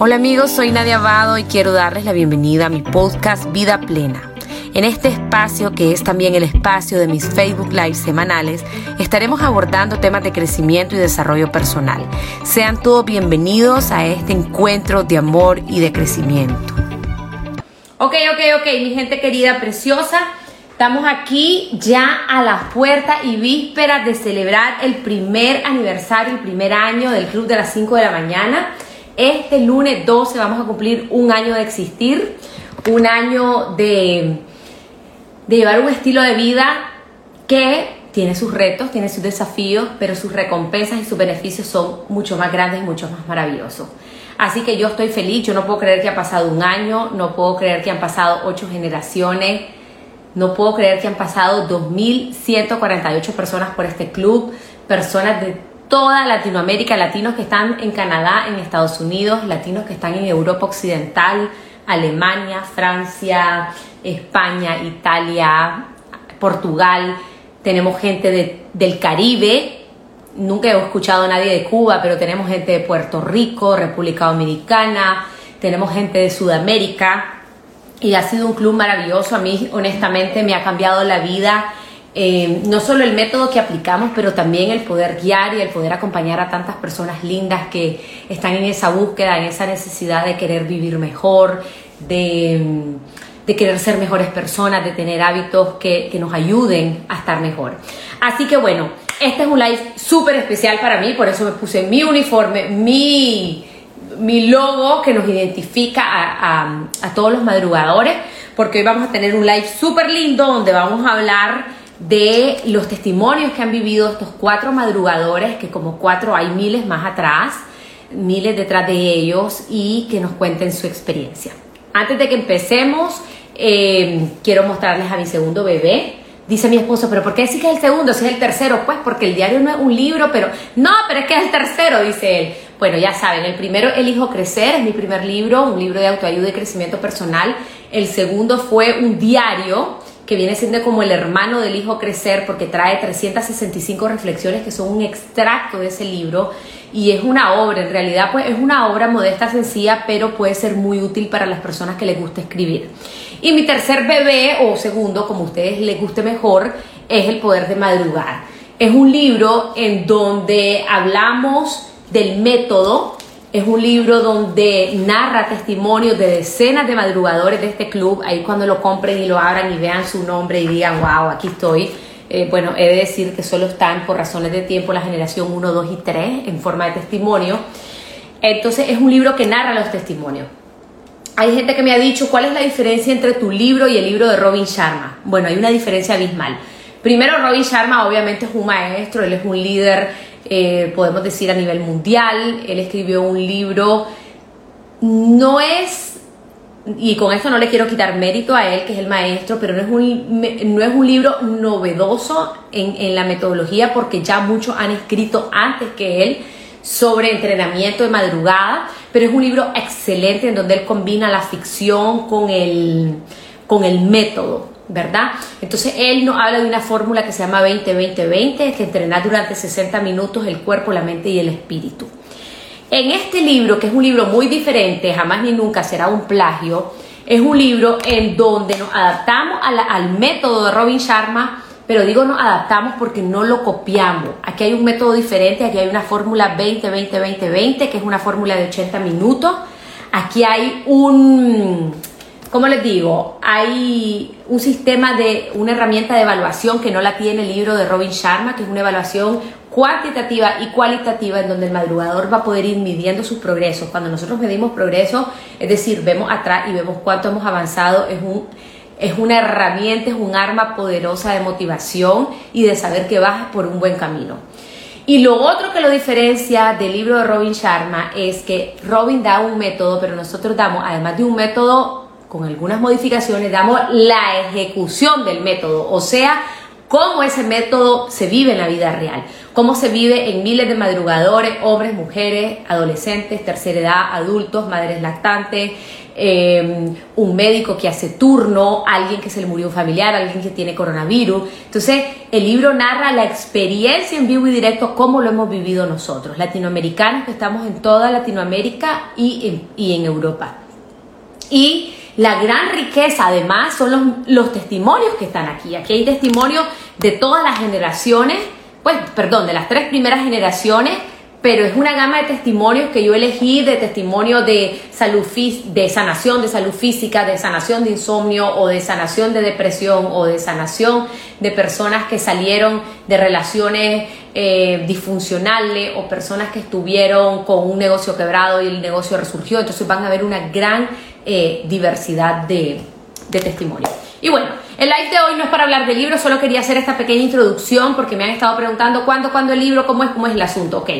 Hola amigos, soy Nadia Abado y quiero darles la bienvenida a mi podcast Vida Plena. En este espacio, que es también el espacio de mis Facebook Live semanales, estaremos abordando temas de crecimiento y desarrollo personal. Sean todos bienvenidos a este encuentro de amor y de crecimiento. Ok, ok, ok, mi gente querida, preciosa. Estamos aquí ya a la puerta y víspera de celebrar el primer aniversario, el primer año del Club de las 5 de la mañana. Este lunes 12 vamos a cumplir un año de existir, un año de, de llevar un estilo de vida que tiene sus retos, tiene sus desafíos, pero sus recompensas y sus beneficios son mucho más grandes y mucho más maravillosos. Así que yo estoy feliz, yo no puedo creer que ha pasado un año, no puedo creer que han pasado ocho generaciones, no puedo creer que han pasado 2.148 personas por este club, personas de toda Latinoamérica, latinos que están en Canadá, en Estados Unidos, latinos que están en Europa Occidental, Alemania, Francia, España, Italia, Portugal. Tenemos gente del Caribe. Nunca he escuchado a nadie de Cuba, pero tenemos gente de Puerto Rico, República Dominicana, tenemos gente de Sudamérica. Y ha sido un club maravilloso. A mí, honestamente, me ha cambiado la vida eh, no solo el método que aplicamos, pero también el poder guiar y el poder acompañar a tantas personas lindas que están en esa búsqueda, en esa necesidad de querer vivir mejor, de, querer ser mejores personas, de tener hábitos que, nos ayuden a estar mejor. Así que bueno, este es un live súper especial para mí, por eso me puse mi uniforme, mi, mi logo que nos identifica a, a todos los madrugadores, porque hoy vamos a tener un live súper lindo donde vamos a hablar de los testimonios que han vivido estos cuatro madrugadores, que como cuatro hay miles más atrás, miles detrás de ellos, y que nos cuenten su experiencia. Antes de que empecemos, eh, quiero mostrarles a mi segundo bebé. Dice mi esposo, pero ¿por qué decís que es el segundo? Si es el tercero, pues porque el diario no es un libro, pero no, pero es que es el tercero, dice él. Bueno, ya saben, el primero, El Hijo Crecer, es mi primer libro, un libro de autoayuda y crecimiento personal. El segundo fue un diario que viene siendo como el hermano del hijo crecer porque trae 365 reflexiones que son un extracto de ese libro y es una obra, en realidad pues es una obra modesta, sencilla, pero puede ser muy útil para las personas que les gusta escribir. Y mi tercer bebé o segundo, como a ustedes les guste mejor, es El poder de madrugar. Es un libro en donde hablamos del método es un libro donde narra testimonios de decenas de madrugadores de este club. Ahí cuando lo compren y lo abran y vean su nombre y digan, wow, aquí estoy. Eh, bueno, he de decir que solo están por razones de tiempo la generación 1, 2 y 3 en forma de testimonio. Entonces es un libro que narra los testimonios. Hay gente que me ha dicho cuál es la diferencia entre tu libro y el libro de Robin Sharma. Bueno, hay una diferencia abismal. Primero, Robin Sharma obviamente es un maestro, él es un líder eh, podemos decir a nivel mundial. Él escribió un libro, no es, y con esto no le quiero quitar mérito a él, que es el maestro, pero no es un, no es un libro novedoso en, en la metodología porque ya muchos han escrito antes que él sobre entrenamiento de madrugada, pero es un libro excelente en donde él combina la ficción con el, con el método. ¿Verdad? Entonces él nos habla de una fórmula que se llama 20-20-20, que entrenar durante 60 minutos el cuerpo, la mente y el espíritu. En este libro, que es un libro muy diferente, jamás ni nunca será un plagio, es un libro en donde nos adaptamos al método de Robin Sharma, pero digo nos adaptamos porque no lo copiamos. Aquí hay un método diferente, aquí hay una fórmula 20-20-20-20, que es una fórmula de 80 minutos. Aquí hay un como les digo, hay un sistema de una herramienta de evaluación que no la tiene el libro de Robin Sharma, que es una evaluación cuantitativa y cualitativa en donde el madrugador va a poder ir midiendo sus progresos. Cuando nosotros medimos progreso, es decir, vemos atrás y vemos cuánto hemos avanzado, es un es una herramienta, es un arma poderosa de motivación y de saber que vas por un buen camino. Y lo otro que lo diferencia del libro de Robin Sharma es que Robin da un método, pero nosotros damos, además de un método con algunas modificaciones, damos la ejecución del método, o sea, cómo ese método se vive en la vida real, cómo se vive en miles de madrugadores, hombres, mujeres, adolescentes, tercera edad, adultos, madres lactantes, eh, un médico que hace turno, alguien que se le murió un familiar, alguien que tiene coronavirus. Entonces, el libro narra la experiencia en vivo y directo, cómo lo hemos vivido nosotros, latinoamericanos que estamos en toda Latinoamérica y en, y en Europa. Y la gran riqueza, además, son los, testimonios que están aquí. Aquí hay testimonios de todas las generaciones, pues, perdón, de las tres primeras generaciones pero es una gama de testimonios que yo elegí, de testimonios de salud de sanación de salud física, de sanación de insomnio o de sanación de depresión o de sanación de personas que salieron de relaciones eh, disfuncionales o personas que estuvieron con un negocio quebrado y el negocio resurgió. Entonces van a ver una gran eh, diversidad de, de testimonios. Y bueno, el live de hoy no es para hablar de libros, solo quería hacer esta pequeña introducción porque me han estado preguntando cuándo, cuándo el libro, cómo es, cómo es el asunto. Ok,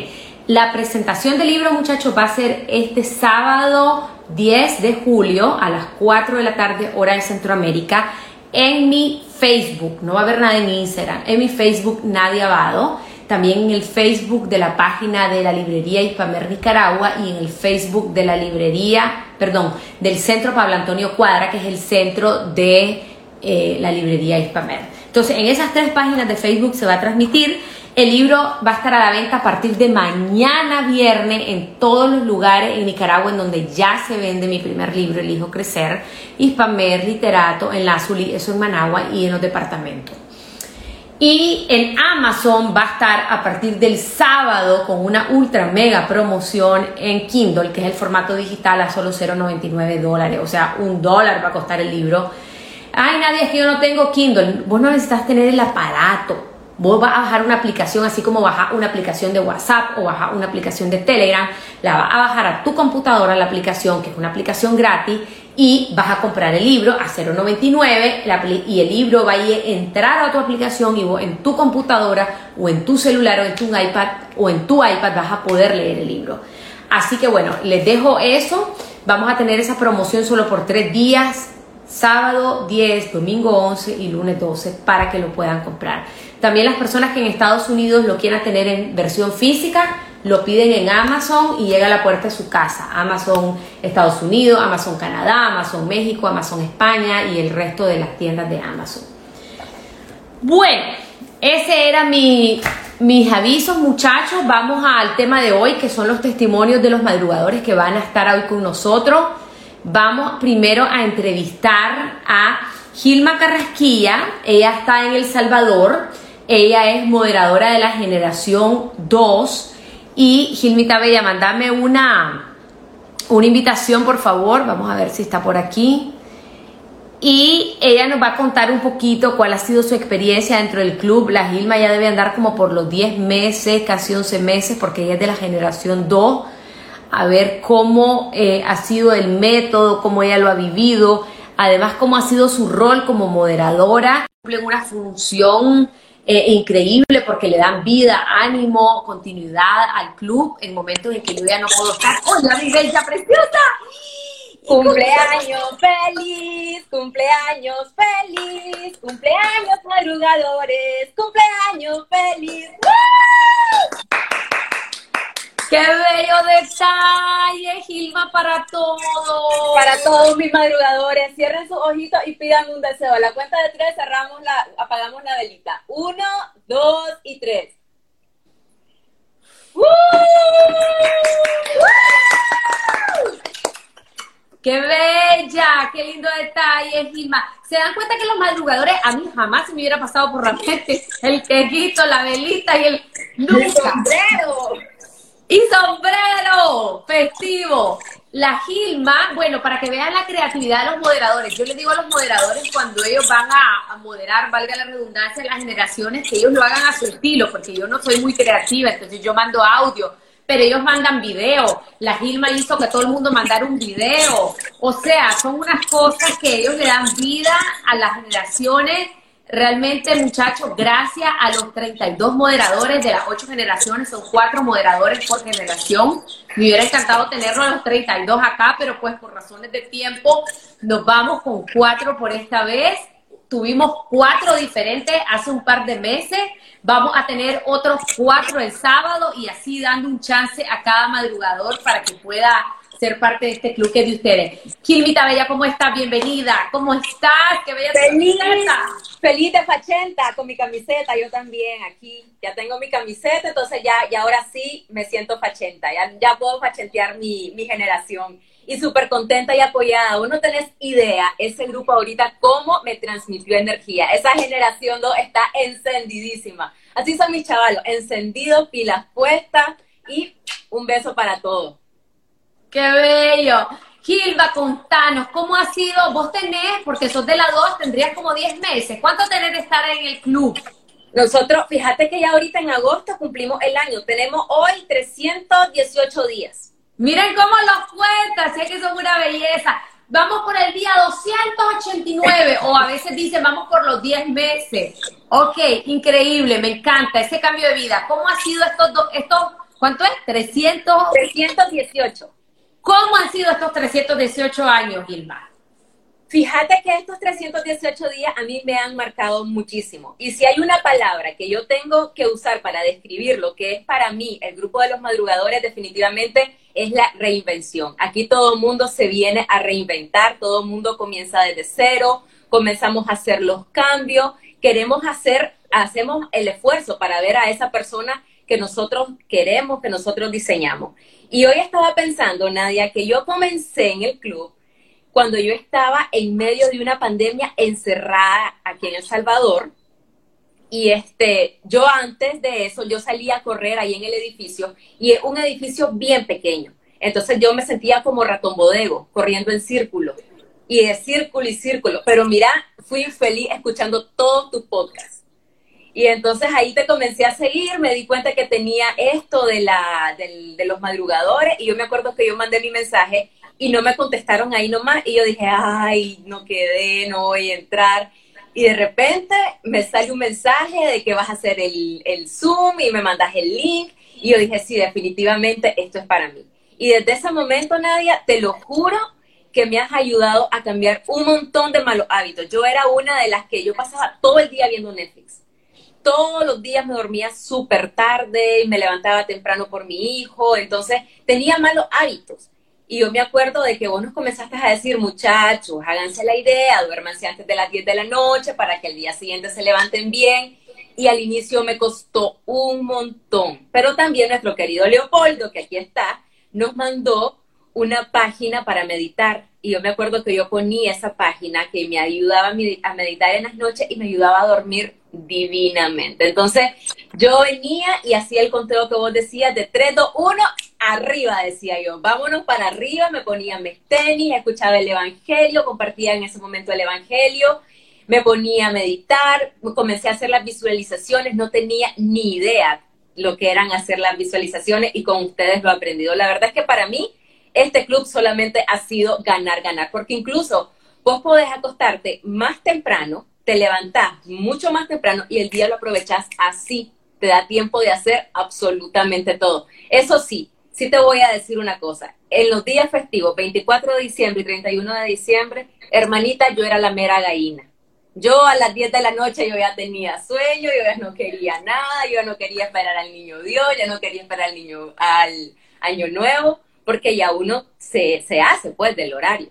la presentación del libro, muchachos, va a ser este sábado 10 de julio a las 4 de la tarde, hora de Centroamérica, en mi Facebook. No va a haber nada en Instagram. En mi Facebook, Nadia Abado. También en el Facebook de la página de la librería Hispamer Nicaragua y en el Facebook de la librería, perdón, del Centro Pablo Antonio Cuadra, que es el centro de eh, la librería Hispamer. Entonces, en esas tres páginas de Facebook se va a transmitir el libro va a estar a la venta a partir de mañana viernes en todos los lugares en Nicaragua en donde ya se vende mi primer libro, El Hijo Crecer, Hispamer, Literato, en la Azulí, eso en Managua y en los departamentos. Y en Amazon va a estar a partir del sábado con una ultra mega promoción en Kindle, que es el formato digital a solo 0,99 dólares. O sea, un dólar va a costar el libro. Ay, nadie, es que yo no tengo Kindle. Vos no necesitas tener el aparato Vos vas a bajar una aplicación así como bajar una aplicación de WhatsApp o bajar una aplicación de Telegram, la vas a bajar a tu computadora la aplicación, que es una aplicación gratis, y vas a comprar el libro a 0.99 y el libro va a entrar a tu aplicación y en tu computadora o en tu celular o en tu iPad o en tu iPad vas a poder leer el libro. Así que bueno, les dejo eso. Vamos a tener esa promoción solo por tres días, sábado 10, domingo 11 y lunes 12 para que lo puedan comprar. También las personas que en Estados Unidos lo quieran tener en versión física, lo piden en Amazon y llega a la puerta de su casa. Amazon Estados Unidos, Amazon Canadá, Amazon México, Amazon España y el resto de las tiendas de Amazon. Bueno, ese era mi, mis avisos muchachos. Vamos al tema de hoy que son los testimonios de los madrugadores que van a estar hoy con nosotros. Vamos primero a entrevistar a Gilma Carrasquilla. Ella está en El Salvador ella es moderadora de la generación 2. Y Gilmita Bella, mandame una, una invitación, por favor. Vamos a ver si está por aquí. Y ella nos va a contar un poquito cuál ha sido su experiencia dentro del club. La Gilma ya debe andar como por los 10 meses, casi 11 meses, porque ella es de la generación 2. A ver cómo eh, ha sido el método, cómo ella lo ha vivido. Además, cómo ha sido su rol como moderadora. Cumple una función eh, increíble porque le dan vida, ánimo, continuidad al club en momentos en que yo ya no puedo estar. ¡Hola, mi bella preciosa! Cumpleaños feliz, cumpleaños feliz, cumpleaños madrugadores, cumpleaños feliz. ¡Qué bello detalle, Gilma, para todos! Para todos mis madrugadores, cierren sus ojitos y pidan un deseo. A la cuenta de tres cerramos la, apagamos la velita. Uno, dos y tres. ¡Qué bella! ¡Qué lindo detalle, Gilma! ¿Se dan cuenta que los madrugadores, a mí jamás se me hubiera pasado por la mente el quejito, la velita y el... ¡Nunca! Y sombrero festivo. La Gilma, bueno, para que vean la creatividad de los moderadores, yo les digo a los moderadores cuando ellos van a, moderar, valga la redundancia, las generaciones, que ellos lo hagan a su estilo, porque yo no soy muy creativa, entonces yo mando audio, pero ellos mandan video. La Gilma hizo que todo el mundo mandara un video. O sea, son unas cosas que ellos le dan vida a las generaciones Realmente, muchachos, gracias a los 32 moderadores de las 8 generaciones, son 4 moderadores por generación. Me hubiera encantado tenerlo a los 32 acá, pero pues por razones de tiempo nos vamos con 4 por esta vez. tuvimos cuatro diferentes hace un par de meses. Vamos a tener otros cuatro el sábado y así dando un chance a cada madrugador para que pueda ser parte de este club que es de ustedes. Kilmita Bella, ¿cómo estás? Bienvenida. ¿Cómo estás? ¡Qué bella feliz, feliz de fachenta con mi camiseta, yo también aquí. Ya tengo mi camiseta, entonces ya, y ahora sí me siento fachenta, ya, ya puedo fachentear mi, mi generación. Y súper contenta y apoyada. Vos no tenés idea, ese grupo ahorita, cómo me transmitió energía. Esa generación 2 está encendidísima. Así son mis chavalos, encendidos, pilas puestas y un beso para todos. ¡Qué bello! Gilba, contanos, ¿cómo ha sido? Vos tenés, porque sos de la 2, tendrías como 10 meses. ¿Cuánto tenés de estar en el club? Nosotros, fíjate que ya ahorita en agosto cumplimos el año. Tenemos hoy 318 días. Miren cómo los cuentas, sé que son una belleza. Vamos por el día 289, o a veces dicen vamos por los 10 meses. Ok, increíble, me encanta ese cambio de vida. ¿Cómo ha sido estos dos, estos, cuánto es? 300. 318. ¿Cómo han sido estos 318 años, Gilma? Fíjate que estos 318 días a mí me han marcado muchísimo. Y si hay una palabra que yo tengo que usar para describir lo que es para mí el grupo de los madrugadores, definitivamente es la reinvención. Aquí todo el mundo se viene a reinventar, todo el mundo comienza desde cero, comenzamos a hacer los cambios, queremos hacer, hacemos el esfuerzo para ver a esa persona que nosotros queremos, que nosotros diseñamos. Y hoy estaba pensando, Nadia, que yo comencé en el club cuando yo estaba en medio de una pandemia encerrada aquí en El Salvador. Y este, yo antes de eso, yo salía a correr ahí en el edificio y es un edificio bien pequeño. Entonces yo me sentía como ratón bodego, corriendo en círculo. Y de círculo y círculo. Pero mira, fui feliz escuchando todos tus podcasts. Y entonces ahí te comencé a seguir, me di cuenta que tenía esto de, la, de, los madrugadores y yo me acuerdo que yo mandé mi mensaje y no me contestaron ahí nomás y yo dije, ay, no quedé, no voy a entrar. Y de repente me sale un mensaje de que vas a hacer el, el Zoom y me mandas el link y yo dije, sí, definitivamente esto es para mí. Y desde ese momento, Nadia, te lo juro que me has ayudado a cambiar un montón de malos hábitos. Yo era una de las que yo pasaba todo el día viendo Netflix todos los días me dormía súper tarde y me levantaba temprano por mi hijo, entonces tenía malos hábitos. Y yo me acuerdo de que vos nos comenzaste a decir, muchachos, háganse la idea, duérmanse antes de las 10 de la noche para que el día siguiente se levanten bien. Y al inicio me costó un montón. Pero también nuestro querido Leopoldo, que aquí está, nos mandó una página para meditar. Y yo me acuerdo que yo ponía esa página que me ayudaba a meditar en las noches y me ayudaba a dormir divinamente. Entonces, yo venía y hacía el conteo que vos decías de 3, 2, 1, arriba, decía yo. Vámonos para arriba, me ponía mis tenis, escuchaba el Evangelio, compartía en ese momento el Evangelio, me ponía a meditar, comencé a hacer las visualizaciones, no tenía ni idea lo que eran hacer las visualizaciones y con ustedes lo he aprendido. La verdad es que para mí este club solamente ha sido ganar, ganar, porque incluso vos podés acostarte más temprano, te levantás mucho más temprano y el día lo aprovechás así. Te da tiempo de hacer absolutamente todo. Eso sí, sí te voy a decir una cosa. En los días festivos, 24 de diciembre y 31 de diciembre, hermanita, yo era la mera gallina. Yo a las 10 de la noche yo ya tenía sueño, yo ya no quería nada, yo no quería esperar al niño Dios, ya no quería esperar al niño al año nuevo, porque ya uno se, se hace pues del horario.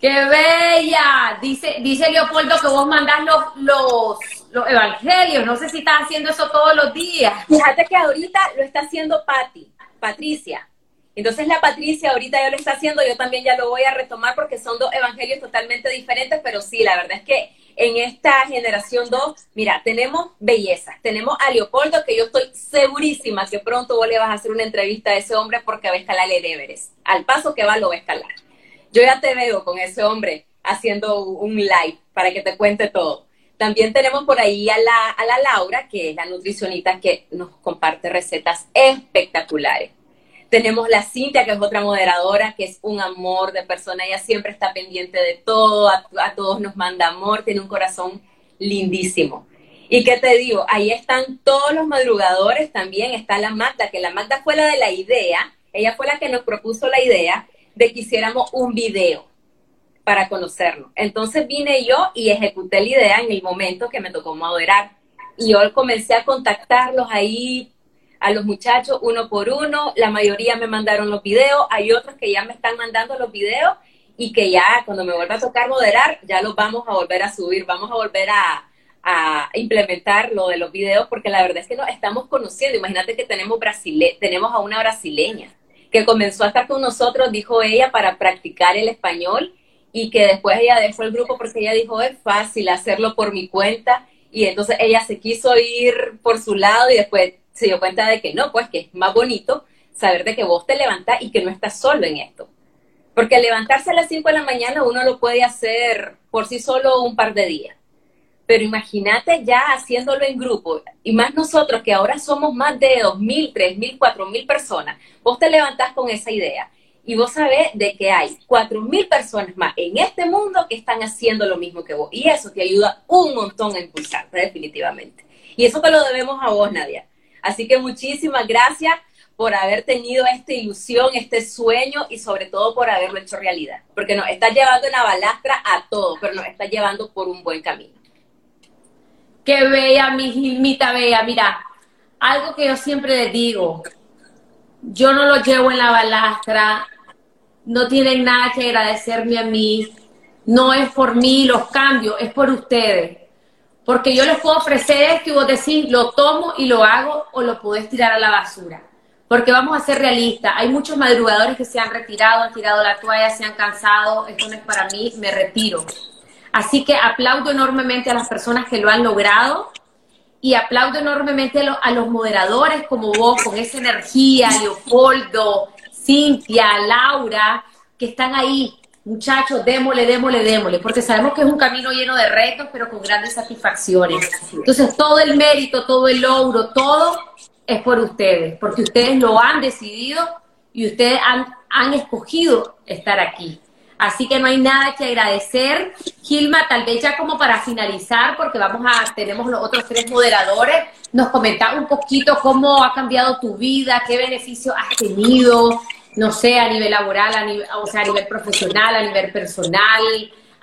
¡Qué bella! Dice, dice Leopoldo que vos mandás los, los, los evangelios. No sé si estás haciendo eso todos los días. Fíjate que ahorita lo está haciendo Patti, Patricia. Entonces la Patricia ahorita ya lo está haciendo, yo también ya lo voy a retomar porque son dos evangelios totalmente diferentes, pero sí, la verdad es que en esta generación 2, mira, tenemos belleza, tenemos a Leopoldo, que yo estoy segurísima que pronto vos le vas a hacer una entrevista a ese hombre porque va a escalar el Everest. Al paso que va, lo va a escalar. Yo ya te veo con ese hombre haciendo un live para que te cuente todo. También tenemos por ahí a la, a la Laura, que es la nutricionista que nos comparte recetas espectaculares. Tenemos la Cintia, que es otra moderadora, que es un amor de persona. Ella siempre está pendiente de todo, a, todos nos manda amor, tiene un corazón lindísimo. Y qué te digo, ahí están todos los madrugadores también, está la Magda, que la Magda fue la de la idea, ella fue la que nos propuso la idea de que hiciéramos un video. para conocernos. Entonces vine yo y ejecuté la idea en el momento que me tocó moderar. Y yo comencé a contactarlos ahí a los muchachos uno por uno. La mayoría me mandaron los videos. Hay otros que ya me están mandando los videos y que ya cuando me vuelva a tocar moderar, ya los vamos a volver a subir. Vamos a volver a, implementar lo de los videos porque la verdad es que nos estamos conociendo. Imagínate que tenemos, brasile tenemos a una brasileña que comenzó a estar con nosotros, dijo ella, para practicar el español y que después ella dejó el grupo porque ella dijo, es fácil hacerlo por mi cuenta y entonces ella se quiso ir por su lado y después se dio cuenta de que no, pues que es más bonito saber de que vos te levantás y que no estás solo en esto. Porque levantarse a las 5 de la mañana uno lo puede hacer por sí solo un par de días pero imagínate ya haciéndolo en grupo, y más nosotros que ahora somos más de 2.000, 3.000, 4.000 personas, vos te levantás con esa idea y vos sabés de que hay 4.000 personas más en este mundo que están haciendo lo mismo que vos, y eso te ayuda un montón a impulsarte definitivamente. Y eso te lo debemos a vos, Nadia. Así que muchísimas gracias por haber tenido esta ilusión, este sueño y sobre todo por haberlo hecho realidad. Porque nos está llevando en la balastra a todos, pero nos está llevando por un buen camino. Qué bella, mi Gilmita bella. Mira, algo que yo siempre les digo, yo no lo llevo en la balastra, no tienen nada que agradecerme a mí, no es por mí los cambios, es por ustedes. Porque yo les puedo ofrecer esto y vos decís, lo tomo y lo hago o lo podés tirar a la basura. Porque vamos a ser realistas, hay muchos madrugadores que se han retirado, han tirado la toalla, se han cansado, esto no es para mí, me retiro. Así que aplaudo enormemente a las personas que lo han logrado y aplaudo enormemente a, los moderadores como vos, con esa energía, Leopoldo, Cintia, Laura, que están ahí. Muchachos, démosle, démosle, démosle, porque sabemos que es un camino lleno de retos, pero con grandes satisfacciones. Entonces, todo el mérito, todo el logro, todo es por ustedes, porque ustedes lo han decidido y ustedes han, escogido estar aquí. Así que no hay nada que agradecer. Gilma, tal vez ya como para finalizar, porque vamos a, tenemos los otros tres moderadores, nos comentaba un poquito cómo ha cambiado tu vida, qué beneficios has tenido, no sé, a nivel laboral, a nivel, o sea, a nivel profesional, a nivel personal,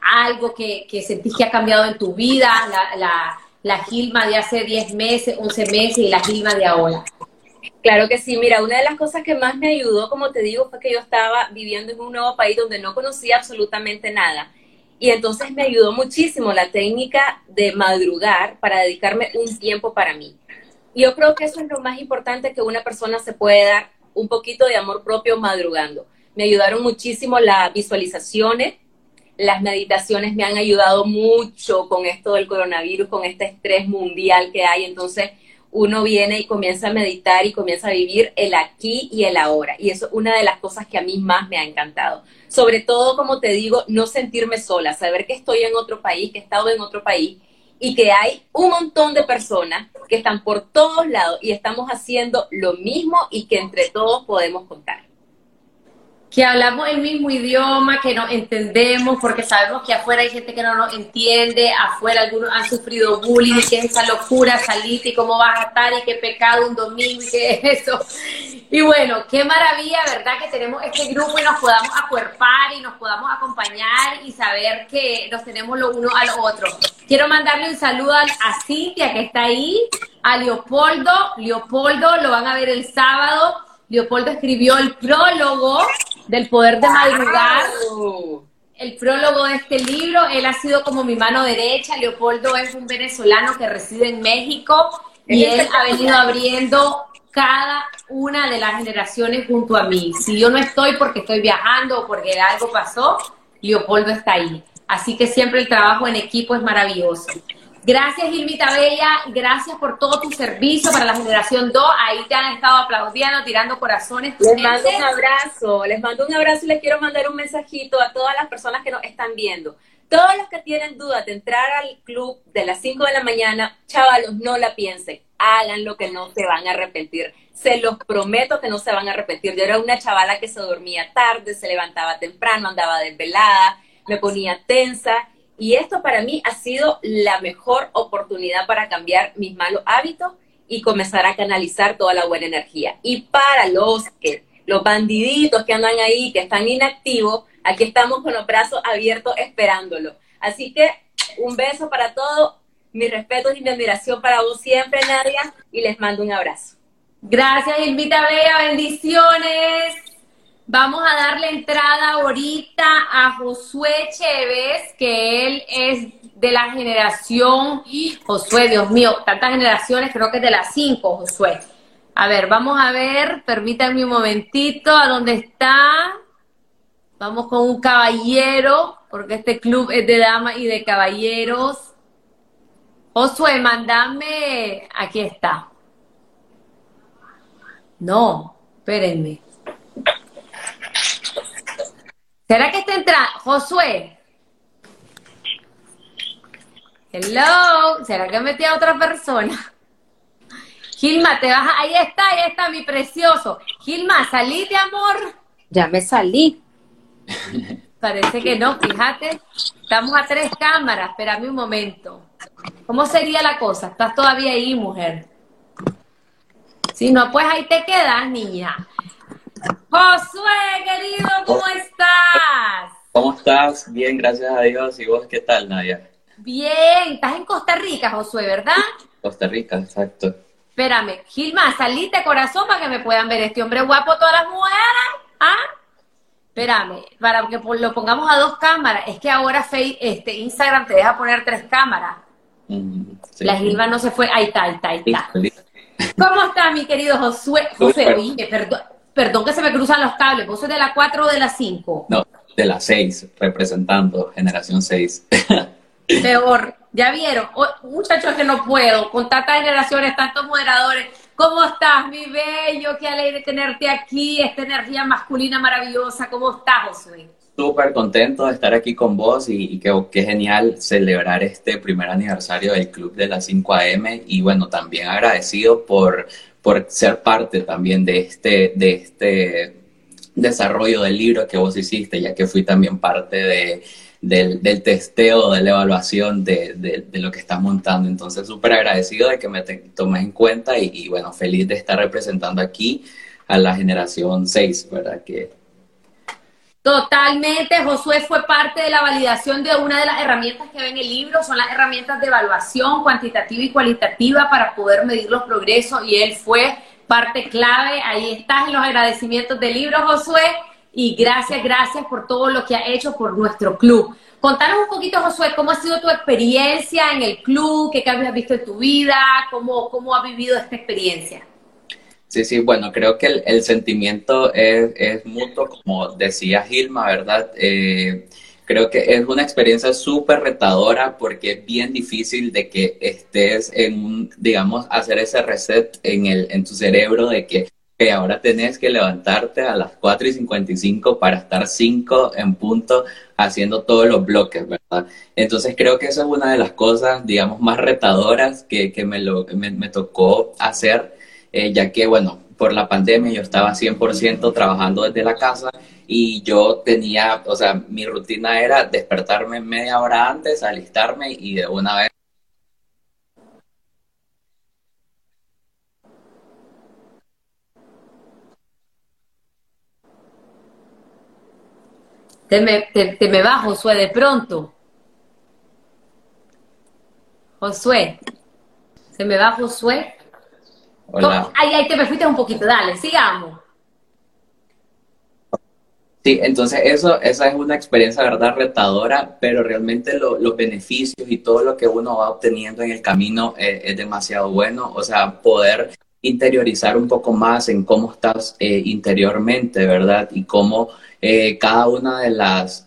algo que, que sentís que ha cambiado en tu vida, la, la, la Gilma de hace 10 meses, 11 meses y la Gilma de ahora. Claro que sí, mira, una de las cosas que más me ayudó, como te digo, fue que yo estaba viviendo en un nuevo país donde no conocía absolutamente nada. Y entonces me ayudó muchísimo la técnica de madrugar para dedicarme un tiempo para mí. Yo creo que eso es lo más importante que una persona se puede dar, un poquito de amor propio madrugando. Me ayudaron muchísimo las visualizaciones, las meditaciones me han ayudado mucho con esto del coronavirus, con este estrés mundial que hay. Entonces, uno viene y comienza a meditar y comienza a vivir el aquí y el ahora. Y eso es una de las cosas que a mí más me ha encantado. Sobre todo, como te digo, no sentirme sola, saber que estoy en otro país, que he estado en otro país y que hay un montón de personas que están por todos lados y estamos haciendo lo mismo y que entre todos podemos contar que hablamos el mismo idioma, que nos entendemos, porque sabemos que afuera hay gente que no nos entiende, afuera algunos han sufrido bullying, que es esa locura, salite y cómo vas a estar, y qué pecado un domingo, y qué es eso. Y bueno, qué maravilla, ¿verdad? Que tenemos este grupo y nos podamos acuerpar y nos podamos acompañar y saber que nos tenemos lo uno al otro. Quiero mandarle un saludo a Cintia, que está ahí, a Leopoldo. Leopoldo lo van a ver el sábado. Leopoldo escribió el prólogo del poder de madrugar. El prólogo de este libro, él ha sido como mi mano derecha. Leopoldo es un venezolano que reside en México y él ha venido abriendo cada una de las generaciones junto a mí. Si yo no estoy porque estoy viajando o porque algo pasó, Leopoldo está ahí. Así que siempre el trabajo en equipo es maravilloso. Gracias, Gilmita Bella. Gracias por todo tu servicio para la generación 2. Ahí te han estado aplaudiendo, tirando corazones. Les mando un abrazo. Les mando un abrazo y les quiero mandar un mensajito a todas las personas que nos están viendo. Todos los que tienen dudas de entrar al club de las 5 de la mañana, chavalos, no la piensen. Hagan lo que no se van a arrepentir. Se los prometo que no se van a arrepentir. Yo era una chavala que se dormía tarde, se levantaba temprano, andaba desvelada, me ponía tensa y esto para mí ha sido la mejor oportunidad para cambiar mis malos hábitos y comenzar a canalizar toda la buena energía. Y para los que los bandiditos que andan ahí, que están inactivos, aquí estamos con los brazos abiertos esperándolo. Así que un beso para todos, mis respetos y mi admiración para vos siempre, Nadia, y les mando un abrazo. Gracias, Invita Bea, bendiciones. Vamos a darle entrada ahorita a Josué Chévez, que él es de la generación, Josué, Dios mío, tantas generaciones, creo que es de las cinco, Josué. A ver, vamos a ver, permítanme un momentito, ¿a dónde está? Vamos con un caballero, porque este club es de damas y de caballeros. Josué, mandame, aquí está. No, espérenme. ¿Será que está entrando? Josué. Hello. ¿Será que metí a otra persona? Gilma, te vas. Ahí está, ahí está, mi precioso. Gilma, salí de amor. Ya me salí. Parece que no, fíjate. Estamos a tres cámaras. Espérame un momento. ¿Cómo sería la cosa? Estás todavía ahí, mujer. Si no, pues ahí te quedas, niña. Josué, querido, ¿cómo estás? ¿Cómo estás? Bien, gracias a Dios. ¿Y vos qué tal, Nadia? Bien, estás en Costa Rica, Josué, ¿verdad? Costa Rica, exacto. Espérame, Gilma, saliste corazón para que me puedan ver este hombre guapo todas las mujeres. ¿Ah? Espérame, para que lo pongamos a dos cámaras. Es que ahora Facebook, este, Instagram te deja poner tres cámaras. Mm, la Gilma no se fue. Ahí está, ahí está, ahí está. ¿Cómo está mi querido Josué? José, oye, perdón, perdón que se me cruzan los cables. ¿Vos sos de la 4 o de la 5? No, de la 6, representando generación 6. Peor. Ya vieron, muchachos que no puedo, con tantas generaciones, tantos moderadores. ¿Cómo estás, mi bello? Qué alegre tenerte aquí, esta energía masculina maravillosa. ¿Cómo estás, Josué? Súper contento de estar aquí con vos y, qué, genial celebrar este primer aniversario del Club de las 5 AM y bueno, también agradecido por, por ser parte también de este, de este desarrollo del libro que vos hiciste, ya que fui también parte de, del, testeo, de la evaluación de, de, lo que estás montando. Entonces, súper agradecido de que me tomes en cuenta y, y, bueno, feliz de estar representando aquí a la generación 6, ¿verdad? Que Totalmente, Josué fue parte de la validación de una de las herramientas que ven en el libro, son las herramientas de evaluación cuantitativa y cualitativa para poder medir los progresos y él fue parte clave. Ahí estás en los agradecimientos del libro, Josué, y gracias, gracias por todo lo que ha hecho por nuestro club. Contanos un poquito, Josué, cómo ha sido tu experiencia en el club, qué cambios has visto en tu vida, cómo, cómo has vivido esta experiencia. Sí, sí, bueno, creo que el, sentimiento es, es, mutuo, como decía Gilma, ¿verdad? Eh, creo que es una experiencia súper retadora porque es bien difícil de que estés en un, digamos, hacer ese reset en, el, en tu cerebro de que, ahora tenés que levantarte a las 4 y 55 para estar 5 en punto haciendo todos los bloques, ¿verdad? Entonces creo que esa es una de las cosas, digamos, más retadoras que, que me, lo, me, me tocó hacer eh, ya que, bueno, por la pandemia yo estaba 100% trabajando desde la casa y yo tenía, o sea, mi rutina era despertarme media hora antes, alistarme y de una vez Te me, te, me va, Josué, de pronto. Josué. Se me va, Josué. Hola. Ahí, ahí te me fuiste un poquito, dale, sigamos. Sí, entonces eso, esa es una experiencia, ¿verdad? Retadora, pero realmente los beneficios y todo lo que uno va obteniendo en el camino eh, es demasiado bueno. O sea, poder interiorizar un poco más en cómo estás eh, interiormente, ¿verdad? Y cómo eh, cada una de las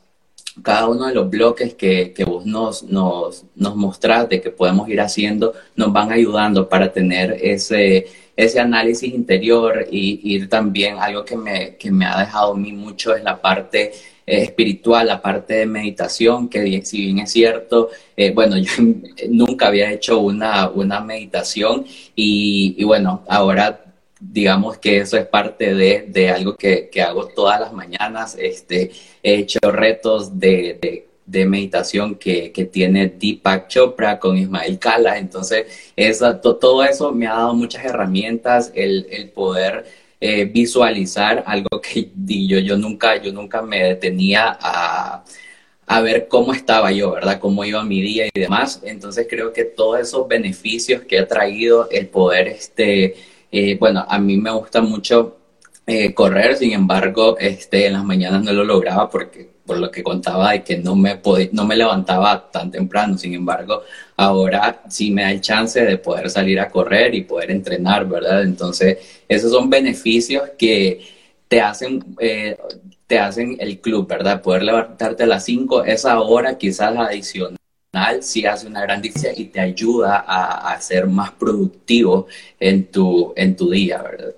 cada uno de los bloques que, que vos nos, nos, nos mostrás de que podemos ir haciendo nos van ayudando para tener ese, ese análisis interior y ir también, algo que me, que me ha dejado a mí mucho es la parte eh, espiritual, la parte de meditación, que si bien es cierto, eh, bueno, yo nunca había hecho una, una meditación y, y bueno, ahora digamos que eso es parte de, de algo que, que, hago todas las mañanas. Este, he hecho retos de, de, meditación que, que, tiene Deepak Chopra con Ismael Kala. Entonces, todo eso me ha dado muchas herramientas, el, el poder eh, visualizar algo que yo, yo, nunca, yo nunca me detenía a, a ver cómo estaba yo, ¿verdad? Cómo iba mi día y demás. Entonces creo que todos esos beneficios que ha traído el poder, este, eh, bueno, a mí me gusta mucho eh, correr, sin embargo, este, en las mañanas no lo lograba porque por lo que contaba de que no me, no me levantaba tan temprano, sin embargo, ahora sí me da el chance de poder salir a correr y poder entrenar, ¿verdad? Entonces, esos son beneficios que te hacen, eh, te hacen el club, ¿verdad? Poder levantarte a las 5, esa hora quizás adicional sí hace una gran diferencia y te ayuda a, a, ser más productivo en tu, en tu día, ¿verdad?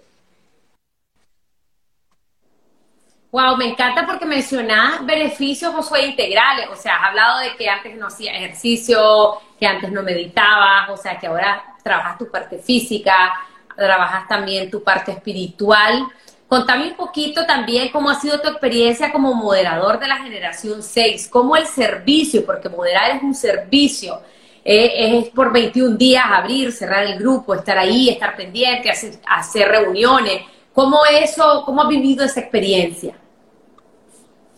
Wow, me encanta porque mencionas beneficios, Josué, integrales. O sea, has hablado de que antes no hacías ejercicio, que antes no meditabas, o sea, que ahora trabajas tu parte física, trabajas también tu parte espiritual. Contame un poquito también cómo ha sido tu experiencia como moderador de la generación 6, cómo el servicio, porque moderar es un servicio, eh, es por 21 días abrir, cerrar el grupo, estar ahí, estar pendiente, hacer, hacer reuniones. ¿Cómo eso, cómo has vivido esa experiencia?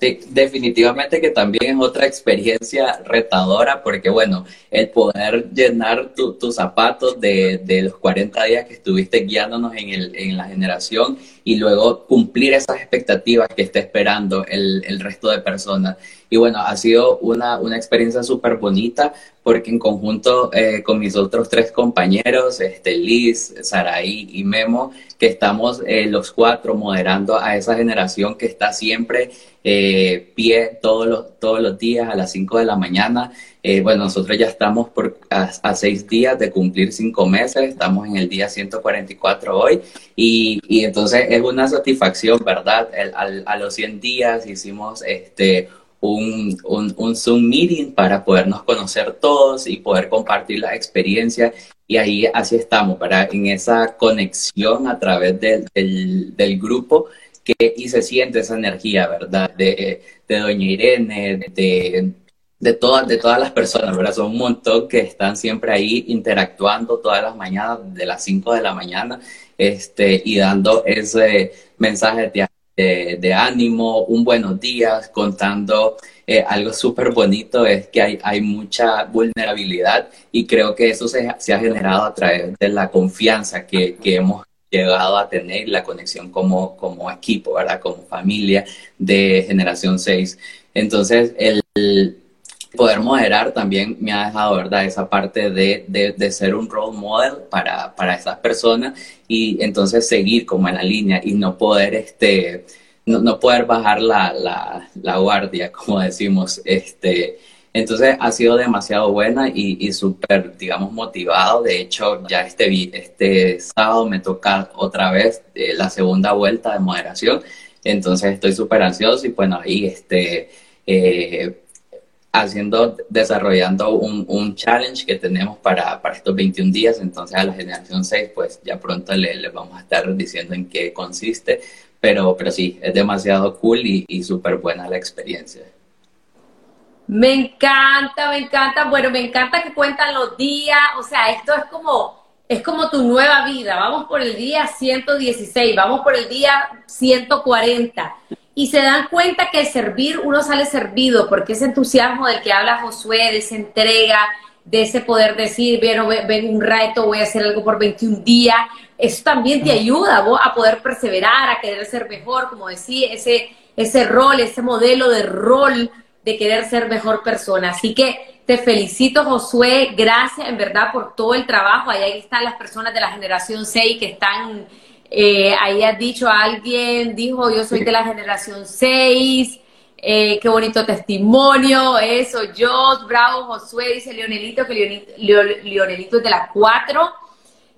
Sí, definitivamente que también es otra experiencia retadora porque, bueno, el poder llenar tus zapatos de, de, los 40 días que estuviste guiándonos en, el, en la generación y luego cumplir esas expectativas que está esperando el, el resto de personas. Y bueno, ha sido una, una experiencia súper bonita porque en conjunto eh, con mis otros tres compañeros, este, Liz, Saraí y Memo, que estamos eh, los cuatro moderando a esa generación que está siempre eh, pie todos los, todos los días a las 5 de la mañana. Eh, bueno, nosotros ya estamos por, a, seis días de cumplir cinco meses, estamos en el día 144 hoy y, y entonces es una satisfacción, ¿verdad? a los 100 días hicimos este un, un, Zoom meeting para podernos conocer todos y poder compartir la experiencia. Y ahí así estamos, ¿verdad? En esa conexión a través del, del, grupo que, y se siente esa energía, ¿verdad? De, de Doña Irene, de, de, todas, de todas las personas, ¿verdad? Son un montón que están siempre ahí interactuando todas las mañanas, de las 5 de la mañana, este, y dando ese mensaje de de, ánimo, un buenos días, contando eh, algo súper bonito, es que hay, hay mucha vulnerabilidad y creo que eso se, se ha generado a través de la confianza que, que hemos llegado a tener, la conexión como, como equipo, ¿verdad? Como familia de generación 6. Entonces, el, poder moderar también me ha dejado, ¿verdad? Esa parte de, de, ser un role model para, para esas personas y entonces seguir como en la línea y no poder, este, no, no poder bajar la, la, la, guardia, como decimos, este, entonces ha sido demasiado buena y, y súper, digamos, motivado. De hecho, ya este, este sábado me toca otra vez eh, la segunda vuelta de moderación. Entonces estoy súper ansioso y bueno, ahí este, eh, haciendo, desarrollando un, un, challenge que tenemos para, para, estos 21 días. Entonces a la generación 6, pues ya pronto les le vamos a estar diciendo en qué consiste. Pero, pero sí, es demasiado cool y, y súper buena la experiencia. Me encanta, me encanta. Bueno, me encanta que cuentan los días. O sea, esto es como, es como tu nueva vida. Vamos por el día 116, vamos por el día 140 y se dan cuenta que servir uno sale servido, porque ese entusiasmo del que habla Josué, de esa entrega, de ese poder decir, ven, ven un reto, voy a hacer algo por 21 días, eso también te ayuda vos a poder perseverar, a querer ser mejor, como decía, ese, ese rol, ese modelo de rol de querer ser mejor persona. Así que te felicito, Josué, gracias en verdad por todo el trabajo. Ahí están las personas de la generación 6 que están eh, ahí has dicho alguien, dijo, yo soy de la generación 6, eh, qué bonito testimonio, eso, yo, bravo, Josué, dice Leonelito, que Leonelito, es de las 4.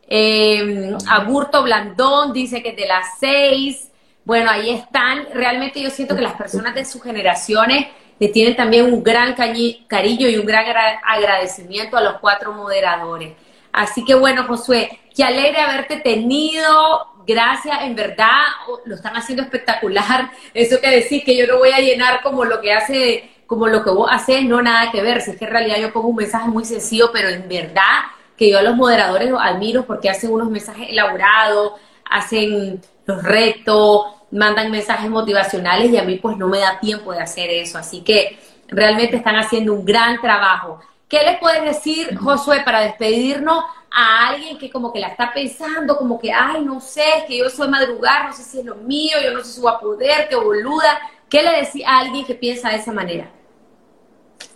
Eh, Aburto Blandón dice que es de las 6. Bueno, ahí están. Realmente yo siento que las personas de sus generaciones le tienen también un gran cariño y un gran agradecimiento a los cuatro moderadores. Así que bueno, Josué, qué alegre haberte tenido gracias, en verdad, lo están haciendo espectacular. Eso que decir que yo no voy a llenar como lo que hace, como lo que vos haces, no nada que ver. Si es que en realidad yo pongo un mensaje muy sencillo, pero en verdad que yo a los moderadores los admiro porque hacen unos mensajes elaborados, hacen los retos, mandan mensajes motivacionales y a mí pues no me da tiempo de hacer eso. Así que realmente están haciendo un gran trabajo. ¿Qué les puedes decir, Josué, para despedirnos a alguien que como que la está pensando, como que, ay, no sé, que yo soy madrugar, no sé si es lo mío, yo no sé si voy a poder, qué boluda? ¿Qué le decís a alguien que piensa de esa manera?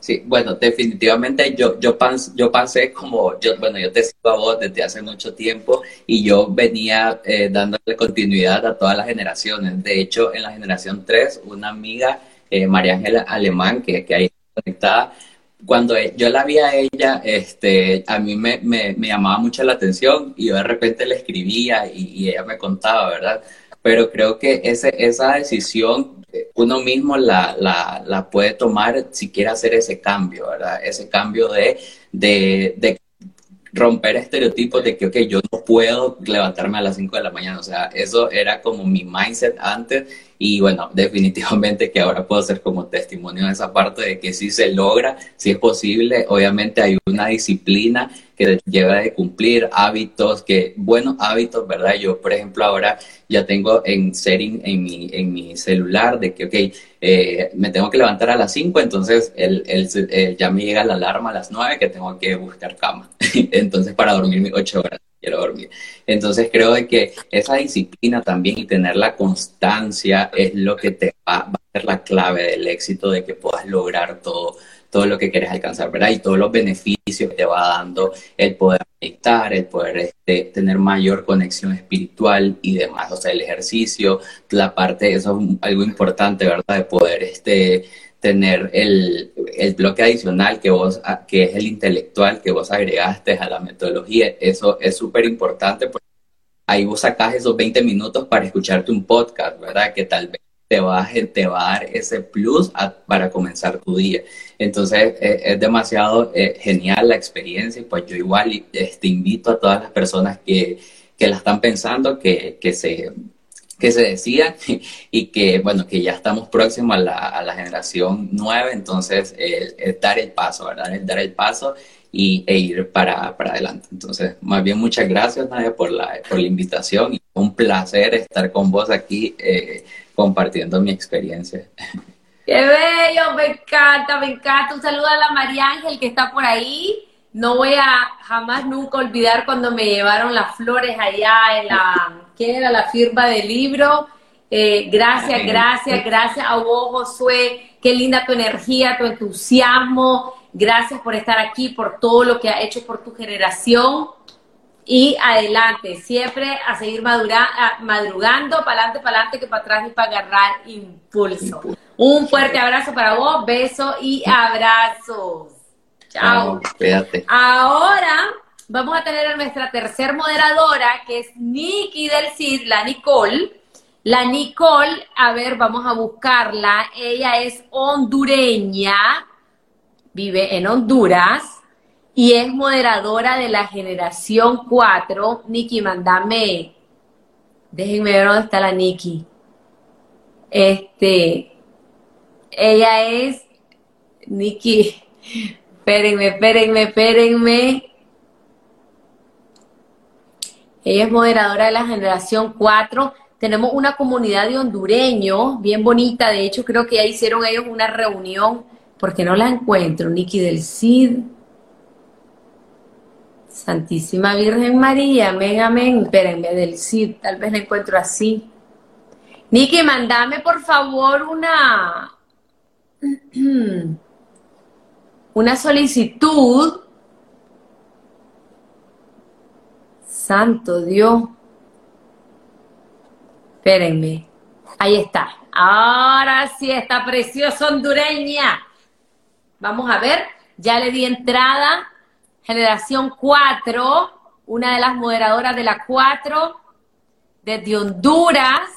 Sí, bueno, definitivamente yo, yo, yo pasé como, yo, bueno, yo te sigo a vos desde hace mucho tiempo y yo venía eh, dándole continuidad a todas las generaciones. De hecho, en la generación 3, una amiga, eh, María Ángela Alemán, que, que ahí está conectada, cuando e, yo la vi a ella, este, a mí me, me, me, llamaba mucho la atención y yo de repente le escribía y, ella me contaba, ¿verdad? Pero creo que ese, esa decisión uno mismo la, la, la, puede tomar si quiere hacer ese cambio, ¿verdad? Ese cambio de, de, de romper estereotipos de que, ok, yo no puedo levantarme a las 5 de la mañana. O sea, eso era como mi mindset antes y bueno, definitivamente que ahora puedo ser como testimonio de esa parte de que sí se logra, sí es posible. Obviamente hay una disciplina que lleva de cumplir hábitos, que buenos hábitos, ¿verdad? Yo, por ejemplo, ahora ya tengo en setting en mi, en mi celular de que, ok, eh, me tengo que levantar a las 5, entonces el, el, ya me llega la alarma a las 9 que tengo que buscar cama. entonces, para dormir mis 8 horas quiero dormir. Entonces creo que esa disciplina también y tener la constancia es lo que te va, va, a ser la clave del éxito de que puedas lograr todo, todo lo que quieres alcanzar, ¿verdad? Y todos los beneficios que te va dando el poder meditar, el poder este, tener mayor conexión espiritual y demás. O sea, el ejercicio, la parte, eso es algo importante, ¿verdad? De poder este, tener el, el, bloque adicional que vos, ah, que es el intelectual que vos agregaste a la metodología. Eso es súper importante porque ahí vos sacás esos 20 minutos para escucharte un podcast, ¿verdad? Que tal vez te va, te va a dar ese plus para comenzar tu día. Entonces eh, es demasiado eh, genial la experiencia y pues yo igual te este, invito a todas las personas que, que la están pensando que, que se que se decían y que, bueno, que ya estamos próximos a la, a la generación nueve, entonces es dar el paso, ¿verdad? Es dar el paso y, e ir para, para adelante. Entonces, más bien muchas gracias, Nadia, por la, por la invitación un placer estar con vos aquí eh, compartiendo mi experiencia. ¡Qué bello! Me encanta, me encanta. Un saludo a la María Ángel que está por ahí. No voy a jamás nunca olvidar cuando me llevaron las flores allá en la ¿Qué era la firma del libro. Eh, gracias, gracias, gracias a vos, Josué. Qué linda tu energía, tu entusiasmo. Gracias por estar aquí, por todo lo que ha hecho por tu generación. Y adelante, siempre a seguir madrugando, para adelante, para adelante, que para atrás y para agarrar impulso. Un fuerte abrazo para vos, besos y abrazos. Chao. Ahora vamos a tener a nuestra tercer moderadora, que es Nikki del CID, la Nicole. La Nicole, a ver, vamos a buscarla. Ella es hondureña, vive en Honduras y es moderadora de la generación 4. Nikki, mandame. Déjenme ver dónde está la Nikki. Este. Ella es. Nikki. Espérenme, espérenme, espérenme. Ella es moderadora de la generación 4. Tenemos una comunidad de hondureños bien bonita. De hecho, creo que ya hicieron ellos una reunión, porque no la encuentro. Niki del Cid. Santísima Virgen María, amén, amén. Espérenme, del Cid, tal vez la encuentro así. Niki, mandame por favor una, una solicitud santo Dios. Espérenme. Ahí está. Ahora sí está preciosa hondureña. Vamos a ver. Ya le di entrada. Generación 4. Una de las moderadoras de la 4. Desde Honduras.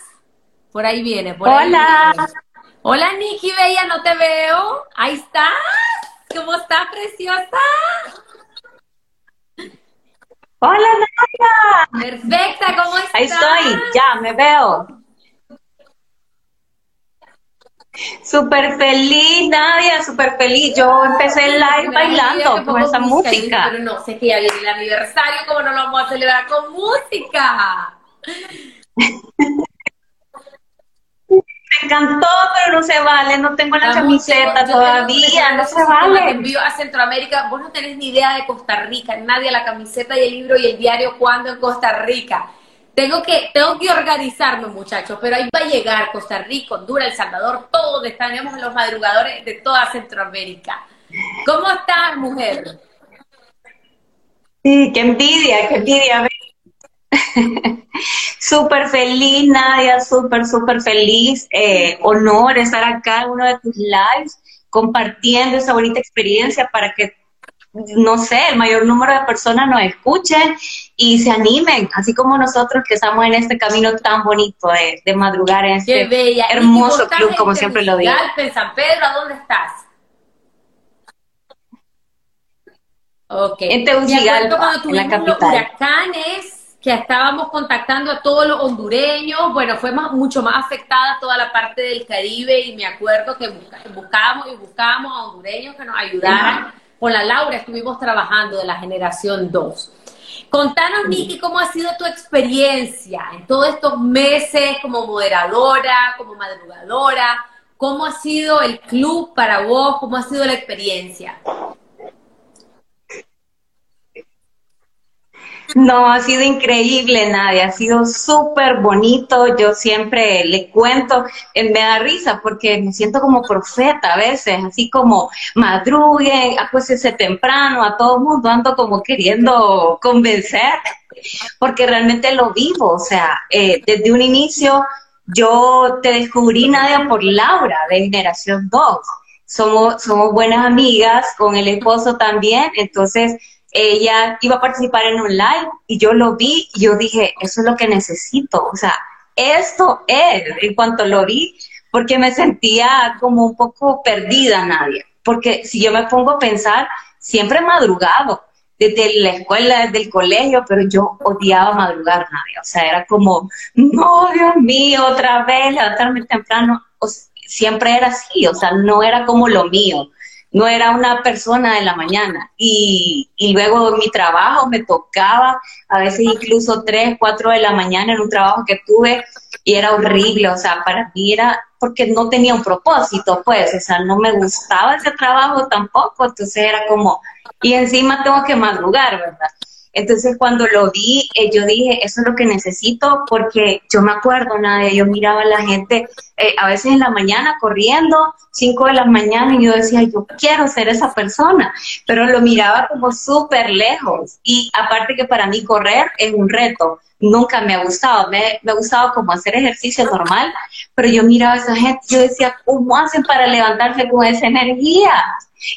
Por ahí viene. Hola. Hola, Nikki Bella, no te veo. Ahí estás. ¿Cómo está, preciosa? Hola, Nadia. Perfecta, ¿cómo estás? Ahí estoy, ya, me veo. Súper feliz, Nadia, súper feliz. Yo empecé el live bailando con esa música. Pero no sé que ya viene el aniversario, ¿cómo no lo vamos a celebrar con música? encantó, pero no se vale, no tengo la camiseta todavía, no se vale. Envío a Centroamérica, vos no tenés ni idea de Costa Rica, nadie la camiseta y el libro y el diario cuando en Costa Rica. Tengo que, tengo que organizarme, muchachos, pero ahí va a llegar Costa Rica, Honduras, El Salvador, todos estaremos los madrugadores de toda Centroamérica. ¿Cómo estás, mujer? Sí, qué envidia, qué envidia. súper feliz, Nadia, súper, súper feliz. Eh, honor estar acá en uno de tus lives compartiendo esa bonita experiencia para que, no sé, el mayor número de personas nos escuchen y se animen, así como nosotros que estamos en este camino tan bonito de, madrugar en este hermoso club, como siempre lo digo. En San Pedro, ¿a dónde estás? Okay. En Tegucigalpa, en la capital. huracanes que estábamos contactando a todos los hondureños, bueno, fue más, mucho más afectada toda la parte del Caribe y me acuerdo que buscábamos y buscábamos a hondureños que nos ayudaran. Con la Laura estuvimos trabajando de la generación 2. Contanos, Niki, cómo ha sido tu experiencia en todos estos meses como moderadora, como madrugadora. ¿Cómo ha sido el club para vos? ¿Cómo ha sido la experiencia? No, ha sido increíble, Nadia, ha sido súper bonito. Yo siempre le cuento, eh, me da risa porque me siento como profeta a veces, así como madrugue, acuéstese temprano, a todo mundo ando como queriendo convencer, porque realmente lo vivo. O sea, eh, desde un inicio yo te descubrí, Nadia, por Laura, de Generación 2. Somos, somos buenas amigas, con el esposo también, entonces ella iba a participar en un live y yo lo vi y yo dije, eso es lo que necesito, o sea, esto es, en cuanto lo vi, porque me sentía como un poco perdida, Nadia, porque si yo me pongo a pensar, siempre he madrugado, desde la escuela, desde el colegio, pero yo odiaba madrugar, Nadia, o sea, era como, no, Dios mío, otra vez, levantarme temprano, siempre era así, o sea, no era como lo mío no era una persona de la mañana. Y, y luego mi trabajo me tocaba, a veces incluso 3, 4 de la mañana en un trabajo que tuve y era horrible, o sea, para mí era porque no tenía un propósito, pues, o sea, no me gustaba ese trabajo tampoco, entonces era como, y encima tengo que madrugar, ¿verdad? Entonces cuando lo vi, eh, yo dije, eso es lo que necesito porque yo me acuerdo, nada, yo miraba a la gente eh, a veces en la mañana corriendo, 5 de la mañana, y yo decía, yo quiero ser esa persona, pero lo miraba como súper lejos. Y aparte que para mí correr es un reto, nunca me ha gustado, me, me ha gustado como hacer ejercicio normal, pero yo miraba a esa gente, yo decía, ¿cómo hacen para levantarse con esa energía?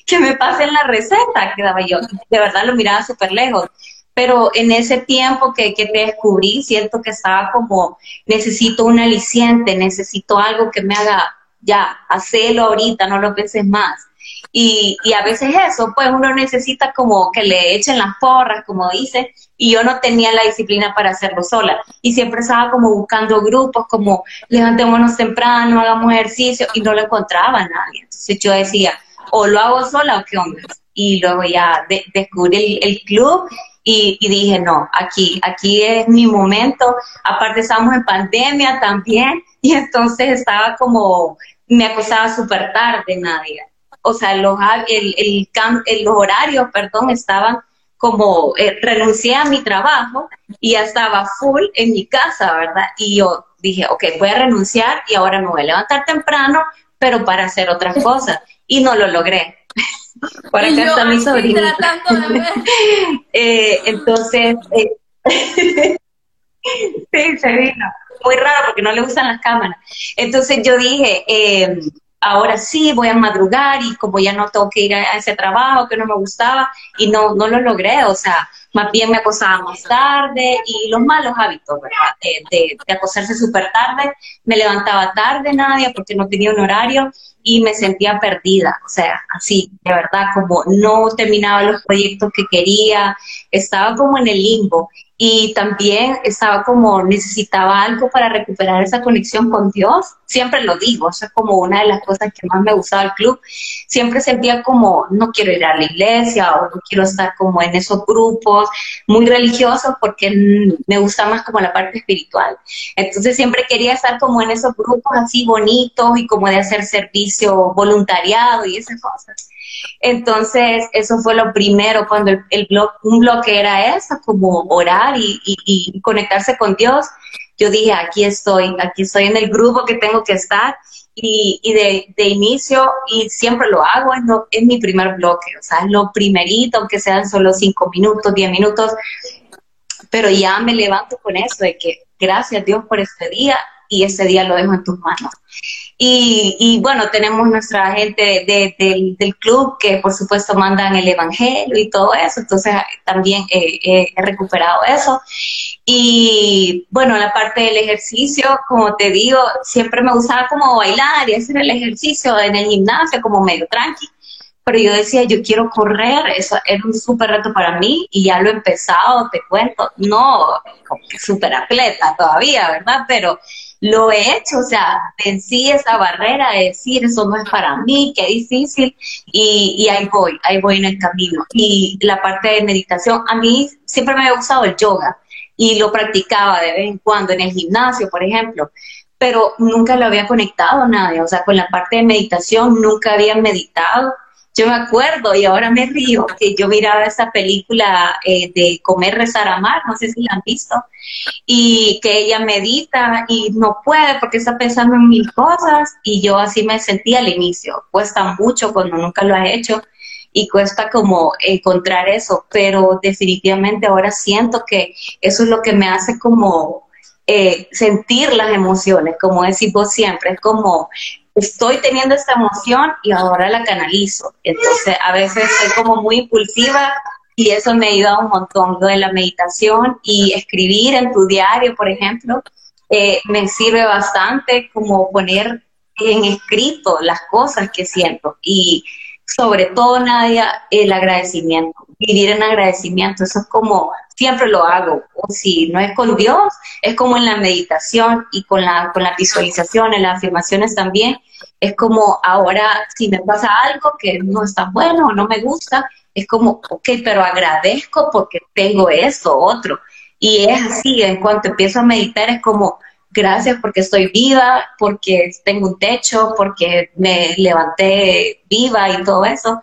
Que me pasen la receta, quedaba yo. De verdad lo miraba súper lejos pero en ese tiempo que, que, te descubrí, siento que estaba como, necesito un aliciente, necesito algo que me haga, ya, hacelo ahorita, no lo penses más. Y, y a veces eso, pues uno necesita como que le echen las porras, como dice, y yo no tenía la disciplina para hacerlo sola. Y siempre estaba como buscando grupos, como levantémonos temprano, hagamos ejercicio, y no lo encontraba nadie. Entonces yo decía, o lo hago sola o qué onda. Y luego ya descubrí el, el club y, dije, no, aquí, aquí es mi momento. Aparte estábamos en pandemia también y entonces estaba como, me acostaba súper tarde, Nadia. O sea, los, el, el, los horarios, perdón, estaban como, eh, renuncié a mi trabajo y ya estaba full en mi casa, ¿verdad? Y yo dije, ok, voy a renunciar y ahora me voy a levantar temprano, pero para hacer otras cosas. Y no lo logré. Por acá está mi sobrina. eh, entonces, eh, sí, se vino. Muy raro porque no le gustan las cámaras. Entonces yo dije, eh, ahora sí voy a madrugar y como ya no tengo que ir a ese trabajo que no me gustaba y no, no lo logré, o sea, más bien me acostaba más tarde y los malos hábitos, ¿verdad? De, de acostarse súper tarde, me levantaba tarde, nadie, porque no tenía un horario y me sentía perdida, o sea, así, de verdad, como no terminaba los proyectos que quería, estaba como en el limbo y también estaba como necesitaba algo para recuperar esa conexión con Dios. Siempre lo digo, eso es como una de las cosas que más me gustaba del club. Siempre sentía como no quiero ir a la iglesia o no quiero estar como en esos grupos muy religiosos porque me gusta más como la parte espiritual. Entonces siempre quería estar como en esos grupos así bonitos y como de hacer servicio voluntariado y esas cosas. Entonces, eso fue lo primero cuando el, blog, un bloque era eso, como orar y, y conectarse con Dios. Yo dije, aquí estoy, aquí estoy en el grupo que tengo que estar y, de, de, inicio, y siempre lo hago, es, es mi primer bloque, o sea, es lo primerito, aunque sean solo cinco minutos, diez minutos, pero ya me levanto con eso, de que gracias Dios por este día y este día lo dejo en tus manos. Y, bueno, tenemos nuestra gente del club que por supuesto mandan el Evangelio y todo eso, entonces también he recuperado eso. Y bueno, la parte del ejercicio, como te digo, siempre me gustaba como bailar y hacer el ejercicio en el gimnasio como medio tranqui pero yo decía, yo quiero correr, eso era un súper reto para mí y ya lo he empezado, te cuento, no como que súper atleta todavía, ¿verdad? Pero lo he hecho, o sea, vencí esa barrera de decir, eso no es para mí, qué difícil, y, y ahí voy, ahí voy en el camino. Y la parte de meditación, a mí siempre me ha gustado el yoga y lo practicaba de vez en cuando en el gimnasio, por ejemplo, pero nunca lo había conectado a nadie, o sea, con la parte de meditación nunca había meditado yo me acuerdo y ahora me río que yo miraba esa película eh, de Comer, Rezar, Amar, no sé si la han visto, y que ella medita y no puede porque está pensando en mil cosas y yo así me sentía al inicio. Cuesta mucho cuando nunca lo has hecho y cuesta como encontrar eso, pero definitivamente ahora siento que eso es lo que me hace como eh, sentir las emociones, como decís vos siempre, es como estoy teniendo esta emoción y ahora la canalizo. Entonces, a veces soy como muy impulsiva y eso me ayuda un montón. Lo de la meditación y escribir en tu diario, por ejemplo, eh, me sirve bastante como poner en escrito las cosas que siento y sobre todo, Nadia, el agradecimiento, vivir en agradecimiento, eso es como, siempre lo hago, o si no es con Dios, es como en la meditación y con la, con la visualización, en las afirmaciones también, es como ahora si me pasa algo que no está bueno o no me gusta, es como, ok, pero agradezco porque tengo esto, otro. Y es así, en cuanto empiezo a meditar es como, gracias porque estoy viva, porque tengo un techo, porque me levanté viva y todo eso.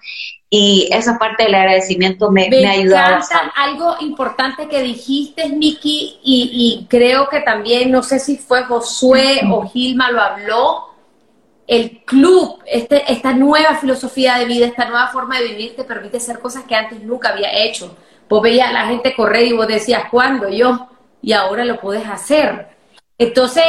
Y esa parte del agradecimiento me, me, ayudado. Bastante. Algo importante que dijiste, Miki, y, y, creo que también, no sé si fue Josué o Gilma lo habló, el club, este, esta nueva filosofía de vida, esta nueva forma de vivir te permite hacer cosas que antes nunca había hecho. Vos veías a la gente correr y vos decías, ¿cuándo? Yo, y ahora lo puedes hacer. Entonces,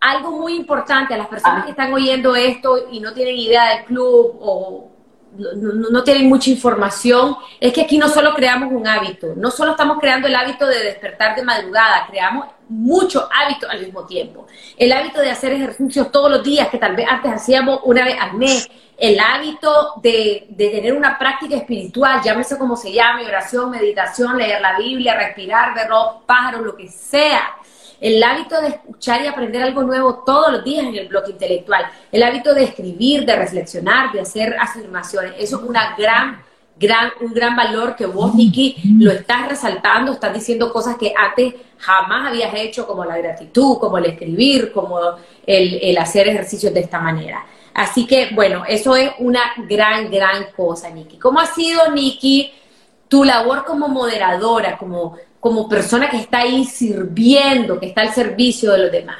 algo muy importante a las personas ah. que están oyendo esto y no tienen idea del club o no, tienen mucha información, es que aquí no solo creamos un hábito, no solo estamos creando el hábito de despertar de madrugada, creamos muchos hábitos al mismo tiempo. El hábito de hacer ejercicios todos los días, que tal vez antes hacíamos una vez al mes. El hábito de, de tener una práctica espiritual, llámese como se llame, oración, meditación, leer la Biblia, respirar, ver los pájaros, lo que sea el hábito de escuchar y aprender algo nuevo todos los días en el bloque intelectual, el hábito de escribir, de reflexionar, de hacer afirmaciones, eso es una gran, gran, un gran valor que vos, Nikki, lo estás resaltando, estás diciendo cosas que antes jamás habías hecho, como la gratitud, como el escribir, como el, hacer ejercicios de esta manera. Así que, bueno, eso es una gran, gran cosa, Nikki. ¿Cómo ha sido, Nikki, tu labor como moderadora, como como persona que está ahí sirviendo, que está al servicio de los demás?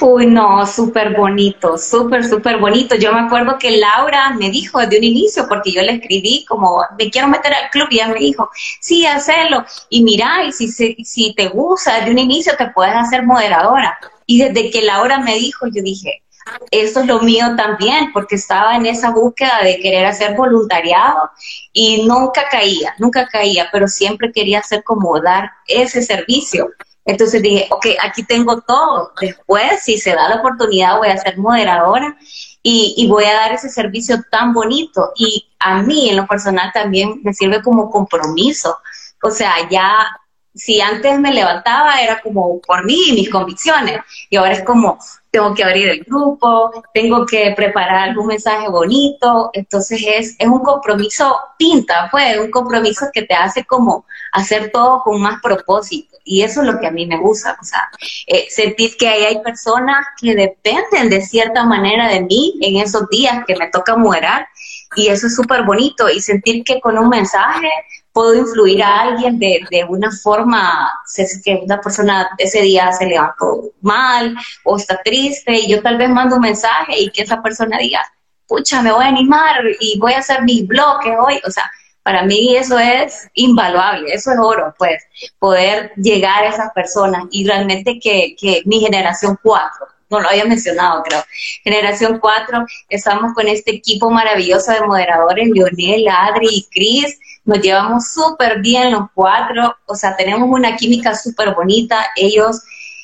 Uy, no, súper bonito, súper, súper bonito. Yo me acuerdo que Laura me dijo desde un inicio, porque yo le escribí como, me quiero meter al club, y ella me dijo, sí, hazlo. Y mira, y si, si te gusta, desde un inicio te puedes hacer moderadora. Y desde que Laura me dijo, yo dije, esto es lo mío también, porque estaba en esa búsqueda de querer hacer voluntariado y nunca caía, nunca caía, pero siempre quería hacer como dar ese servicio. Entonces dije, ok, aquí tengo todo. Después, si se da la oportunidad, voy a ser moderadora y, y, voy a dar ese servicio tan bonito. Y a mí, en lo personal, también me sirve como compromiso. O sea, ya si antes me levantaba era como por mí y mis convicciones, y ahora es como tengo que abrir el grupo, tengo que preparar algún mensaje bonito, entonces es, es un compromiso pinta, pues, un compromiso que te hace como hacer todo con más propósito, y eso es lo que a mí me gusta, o sea, eh, sentir que ahí hay personas que dependen de cierta manera de mí en esos días que me toca moderar, y eso es súper bonito, y sentir que con un mensaje puedo influir a alguien de, de una forma, que una persona ese día se levantó mal o está triste y yo tal vez mando un mensaje y que esa persona diga, pucha, me voy a animar y voy a hacer mis bloques hoy, o sea, para mí eso es invaluable, eso es oro, pues, poder llegar a esas personas y realmente que, que mi generación 4, no lo había mencionado, creo. Generación 4, estamos con este equipo maravilloso de moderadores, Lionel, Adri y Cris, nos llevamos súper bien los cuatro, o sea, tenemos una química súper bonita, ellos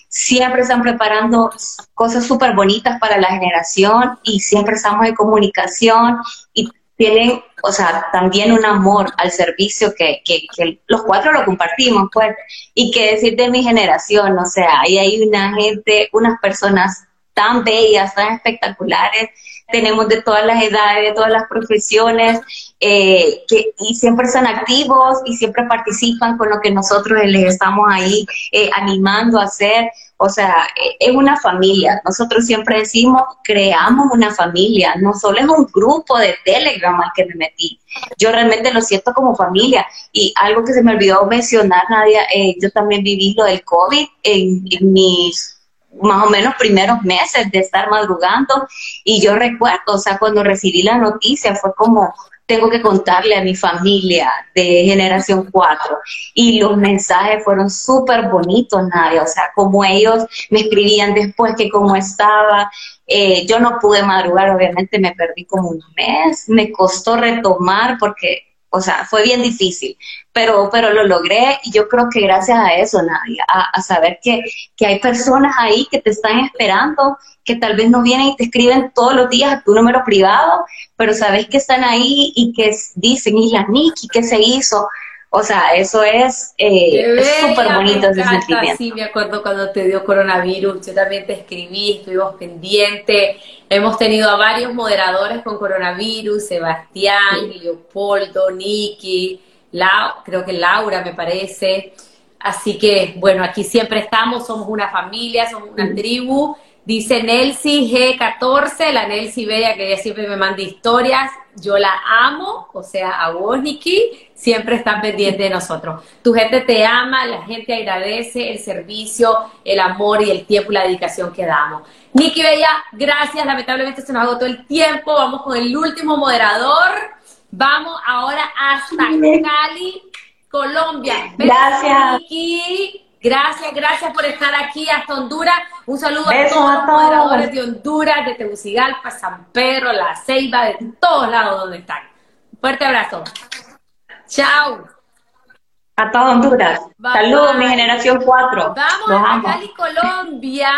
siempre están preparando cosas súper bonitas para la generación y siempre estamos en comunicación y tienen, o sea, también un amor al servicio que, que, que, los cuatro lo compartimos, pues, y que decir de mi generación, o sea, ahí hay una gente, unas personas tan bellas, tan espectaculares, tenemos de todas las edades, de todas las profesiones, eh, que, y siempre son activos y siempre participan con lo que nosotros les estamos ahí eh, animando a hacer. O sea, eh, es una familia. Nosotros siempre decimos, creamos una familia, no solo es un grupo de Telegram al que me metí. Yo realmente lo siento como familia. Y algo que se me olvidó mencionar, Nadia, yo también viví lo del COVID en mis más o menos primeros meses de estar madrugando y yo recuerdo, o sea, cuando recibí la noticia fue como, tengo que contarle a mi familia de generación 4 y los mensajes fueron súper bonitos, Nadia, o sea, como ellos me escribían después que cómo estaba, eh, yo no pude madrugar, obviamente me perdí como un mes, me costó retomar porque o sea, fue bien difícil, pero, pero lo logré y yo creo que gracias a eso, Nadia, a, saber que, que, hay personas ahí que te están esperando, que tal vez no vienen y te escriben todos los días a tu número privado, pero sabes que están ahí y que dicen, y la Nikki, ¿qué se hizo? O sea, eso es eh, súper bonito ese sentimiento. Sí, me acuerdo cuando te dio coronavirus, yo también te escribí, estuvimos pendientes. Hemos tenido a varios moderadores con coronavirus, Sebastián, Leopoldo, Niki, creo que Laura me parece. Así que, bueno, aquí siempre estamos, somos una familia, somos una tribu. Dice Nelsi G14, la Nelsi Bella, que ella siempre me manda historias. Yo la amo, o sea, a vos, Nikki, siempre están pendientes de nosotros. Tu gente te ama, la gente agradece el servicio, el amor y el tiempo y la dedicación que damos. Nikki Bella, gracias. Lamentablemente se nos agotó el tiempo. Vamos con el último moderador. Vamos ahora hasta Cali, Colombia. Gracias. Nikki. Gracias, gracias por estar aquí hasta Honduras. Un saludo a todos los moderadores de Honduras, de Tegucigalpa, San Pedro, La Ceiba, de todos lados donde están. Fuerte abrazo. Chao. A toda Honduras. Saludos, mi generación 4. Vamos a Cali, Colombia.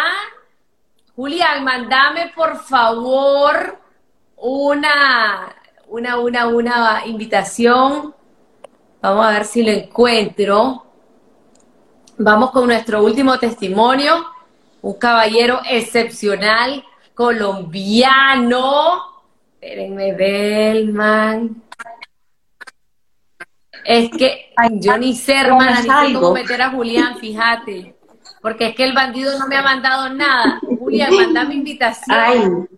Julián, mandame por favor una, una, una, una invitación. Vamos a ver si lo encuentro. Vamos con nuestro último testimonio. Un caballero excepcional, colombiano. Espérenme, Belman. Es que yo ni sé, hermana, ni cómo meter a Julián, fíjate. Porque es que el bandido no me ha mandado nada. Julián, mandame invitación.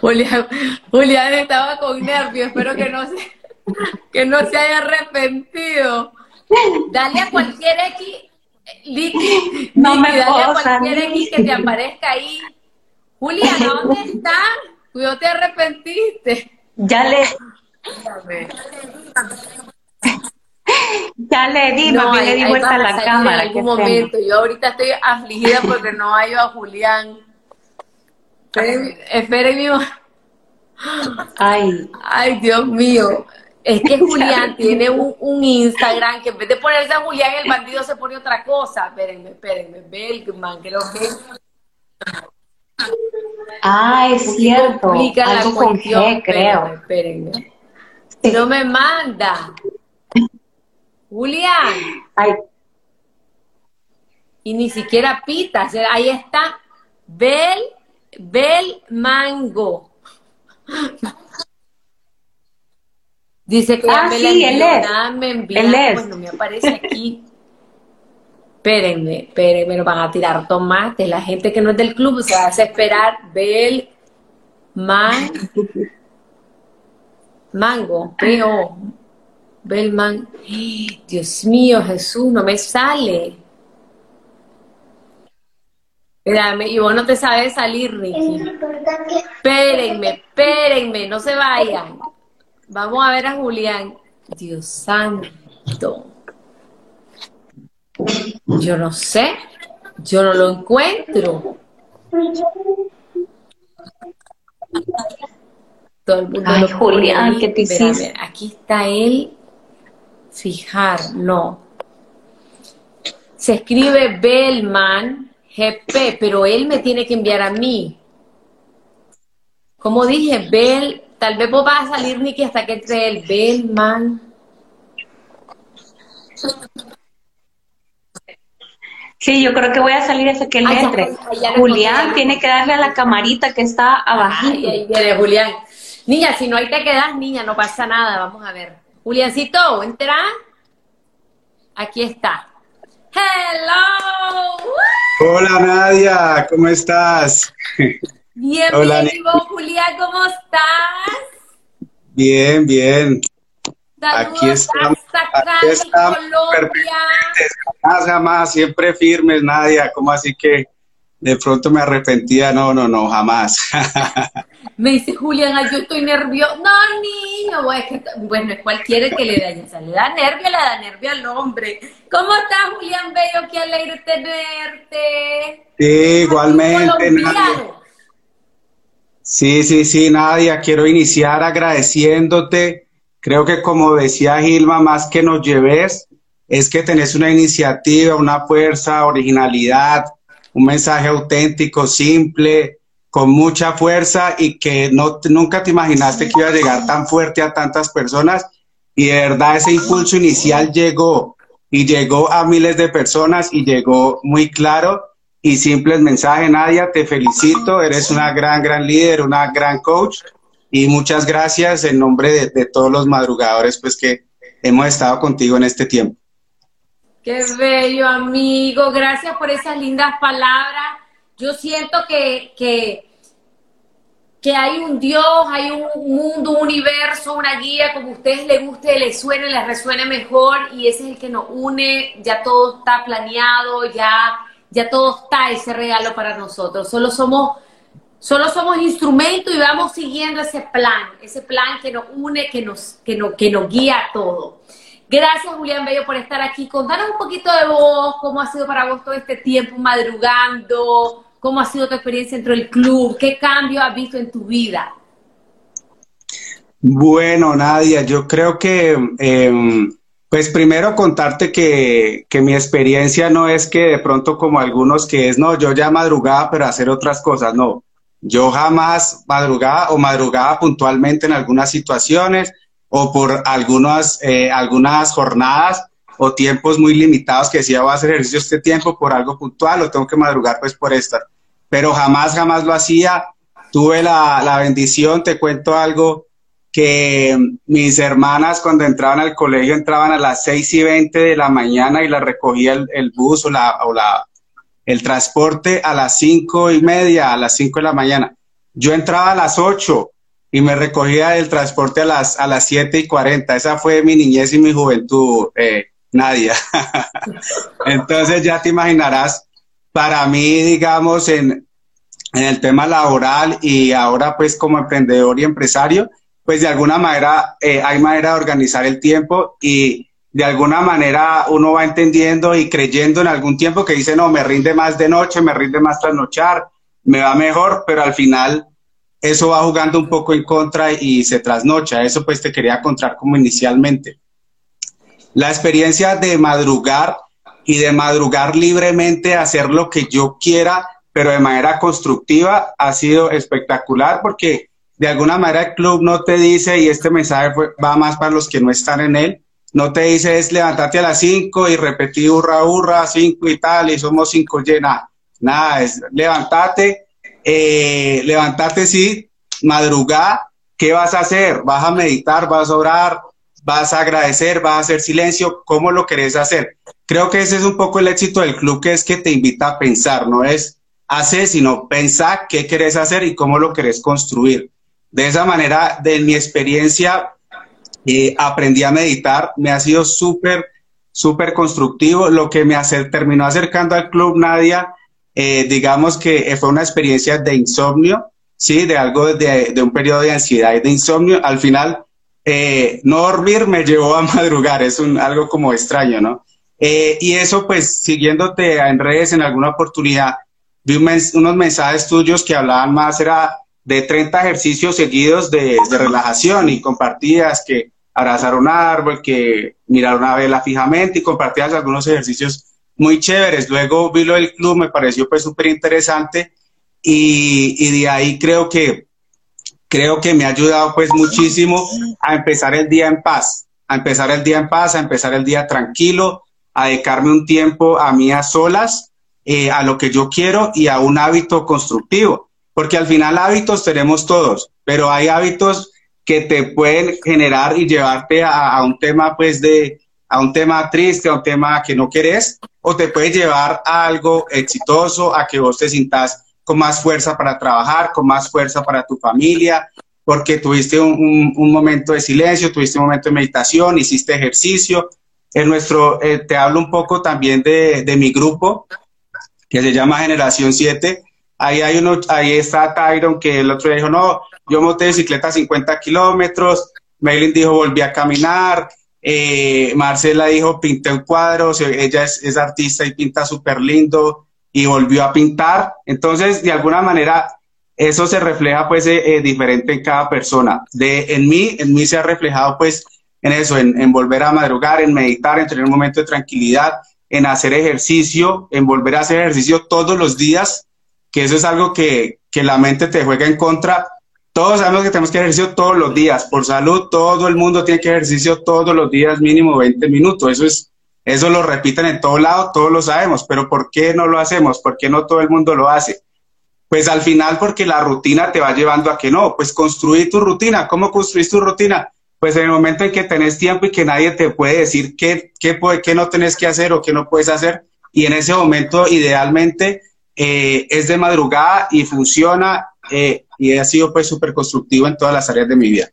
Julián, Julián estaba con nervios, espero que no se, que no se haya arrepentido. Dale a cualquier X, Licky, no me dale a cualquier X que te aparezca ahí. Julián, ¿dónde estás? Cuidado, te arrepentiste. Ya le. Ya le di, no, le di vuelta a la cámara. En algún momento. Yo ahorita estoy afligida porque no hallo a Julián. Esperen, Ay. Ay, Dios mío. Es que Julián tiene un, Instagram que en vez de ponerse a Julián el bandido se pone otra cosa. Espérenme, espérenme. Belgman, creo que. Ah, es cierto. Algo con G, creo. Espérenme, espérenme. No me manda. Julián. Ay. Y ni siquiera pita. Ahí está. Bel, Bel Mango. Dice que ah, sí, la él es. me envía. Él es. Bueno, me aparece aquí. espérenme, espérenme, nos van a tirar tomates. La gente que no es del club se hace esperar. Bel Man, Mango, P.O. Belman. Dios mío, Jesús, no me sale. Espérame, y vos no te sabes salir, Ricky. Espérenme, espérenme, no se vayan. Vamos a ver a Julián. Dios santo. Yo no sé. Yo no lo encuentro. Todo el mundo Ay, Julián, ¿qué te Espérame, hiciste? Aquí está él. Fijar, no. Se escribe Bellman GP, pero él me tiene que enviar a mí. Como dije, Bell, tal vez vos vas a salir, Nicky, hasta que entre el Bellman. Sí, yo creo que voy a salir hasta que él Ah, entre. ya, ya lo Julián tiene que darle a la camarita que está abajito. Ay, ahí viene Julián. Niña, si no ahí te quedas, niña, no pasa nada. Vamos a ver. Juliancito, entra. Aquí está. Hello. Hola Nadia, ¿cómo estás? Hola, Bienvenido, Julián, ¿cómo estás? Bien, bien. Saludos Aquí estamos, aquí estamos, Colombia. Jamás, jamás, siempre firmes, Nadia. ¿Cómo así que de pronto me arrepentía? No, no, no, jamás. Me dice Julián, ay, yo estoy nervioso. No, niño, es que, bueno, es cualquiera que le da, sea, le da nervio, le da nervio al hombre. ¿Cómo estás, Julián Bello? Qué alegre tenerte. Sí, igualmente, Colombiano. Nadia. Sí, sí, sí, Nadia, quiero iniciar agradeciéndote. Creo que como decía Gilma, más que nos lleves, es que tenés una iniciativa, una fuerza, originalidad, un mensaje auténtico, simple, con mucha fuerza y que no, nunca te imaginaste que iba a llegar tan fuerte a tantas personas. Y de verdad ese impulso inicial llegó y llegó a miles de personas y llegó muy claro y simple el mensaje, Nadia, te felicito, eres una gran, gran líder, una gran coach y muchas gracias en nombre de, todos los madrugadores pues que hemos estado contigo en este tiempo. Qué bello, amigo. Gracias por esas lindas palabras. Yo siento que, que, que hay un Dios, hay un mundo, un universo, una guía, como a ustedes les guste, les suene, les resuene mejor, y ese es el que nos une, ya todo está planeado, ya, ya todo está ese regalo para nosotros. Solo somos, solo somos instrumentos y vamos siguiendo ese plan, ese plan que nos une, que nos, que nos, que nos guía a todo. Gracias, Julián Bello, por estar aquí. Contanos un poquito de vos, cómo ha sido para vos todo este tiempo madrugando, cómo ha sido tu experiencia dentro del club, qué cambio has visto en tu vida. Bueno, Nadia, yo creo que, eh, pues primero contarte que, que, mi experiencia no es que de pronto como algunos que es, no, yo ya madrugaba pero hacer otras cosas, no. Yo jamás madrugaba o madrugaba puntualmente en algunas situaciones o por algunas, eh, algunas jornadas o tiempos muy limitados que decía voy a hacer ejercicio este tiempo por algo puntual o tengo que madrugar pues por esta. Pero jamás, jamás lo hacía. Tuve la, la bendición, te cuento algo, que mis hermanas cuando entraban al colegio entraban a las 6 y 20 de la mañana y las recogía el, el bus o, la, o la, el transporte a las 5 y media, a las 5 de la mañana. Yo entraba a las 8 y me recogía el transporte a las, a las 7 y 40. Esa fue mi niñez y mi juventud, eh, Nadia. Entonces ya te imaginarás, para mí, digamos, en, en el tema laboral y ahora pues como emprendedor y empresario, pues de alguna manera eh, hay manera de organizar el tiempo y de alguna manera uno va entendiendo y creyendo en algún tiempo que dice, no, me rinde más de noche, me rinde más trasnochar, me va mejor, pero al final eso va jugando un poco en contra y se trasnocha. Eso pues te quería contar como inicialmente. La experiencia de madrugar y de madrugar libremente, hacer lo que yo quiera, pero de manera constructiva, ha sido espectacular porque de alguna manera el club no te dice, y este mensaje fue, va más para los que no están en él, no te dice es levantarte a las 5 y repetir hurra, hurra, 5 y tal, y somos 5 llena. Nada, es levantarte, eh, sí, madrugar, ¿qué vas a hacer? ¿Vas a meditar? ¿Vas a orar? ¿Vas a agradecer? ¿Vas a hacer silencio? ¿Cómo lo querés hacer? Creo que ese es un poco el éxito del club, que es que te invita a pensar, no es hacer, sino pensar qué querés hacer y cómo lo querés construir. De esa manera, de mi experiencia, eh, aprendí a meditar, me ha sido súper, súper constructivo. Lo que me hace, terminó acercando al club Nadia, eh, digamos que fue una experiencia de insomnio, sí, de algo de, de un periodo de ansiedad y de insomnio. Al final, eh, no dormir me llevó a madrugar, es un, algo como extraño, ¿no? y eso, pues, siguiéndote en redes en alguna oportunidad, vi unos mensajes tuyos que hablaban más, era de 30 ejercicios seguidos de, relajación y compartías que abrazar un árbol, que mirar una vela fijamente y compartías algunos ejercicios muy chéveres. Luego vi lo del club, me pareció pues súper interesante y, y, de ahí creo que, creo que me ha ayudado pues muchísimo a empezar el día en paz, a empezar el día en paz, a empezar el día tranquilo, a dedicarme un tiempo a mí a solas, eh, a lo que yo quiero y a un hábito constructivo porque al final hábitos tenemos todos, pero hay hábitos que te pueden generar y llevarte a, un tema pues de a un tema triste, a un tema que no querés, o te puede llevar a algo exitoso, a que vos te sintas con más fuerza para trabajar, con más fuerza para tu familia, porque tuviste un, momento de silencio, tuviste un momento de meditación, hiciste ejercicio. En nuestro, eh, te hablo un poco también de, de mi grupo, que se llama Generación 7, Ahí, hay uno, ahí está Tyron, que el otro día dijo, no, yo monté bicicleta 50 kilómetros. Maylin dijo, volví a caminar. Eh, Marcela dijo, pinté un cuadro. ella es, artista y pinta súper lindo y volvió a pintar. Entonces, de alguna manera, eso se refleja pues eh, eh, diferente en cada persona. De, en mí, en mí se ha reflejado pues en eso, en, volver a madrugar, en meditar, en tener un momento de tranquilidad, en hacer ejercicio, en volver a hacer ejercicio todos los días, que eso es algo que, que la mente te juega en contra. Todos sabemos que tenemos que ejercicio todos los días. Por salud, todo el mundo tiene que ejercicio todos los días, mínimo 20 minutos. Eso es, eso lo repiten en todo lado, todos lo sabemos. Pero ¿por qué no lo hacemos? ¿Por qué no todo el mundo lo hace? Pues al final porque la rutina te va llevando a que no. Pues construir tu rutina. ¿Cómo construís tu rutina? Pues en el momento en que tenés tiempo y que nadie te puede decir qué, qué, qué no tenés que hacer o qué no puedes hacer. Y en ese momento, idealmente, eh, es de madrugada y funciona eh, y ha sido pues súper constructivo en todas las áreas de mi vida.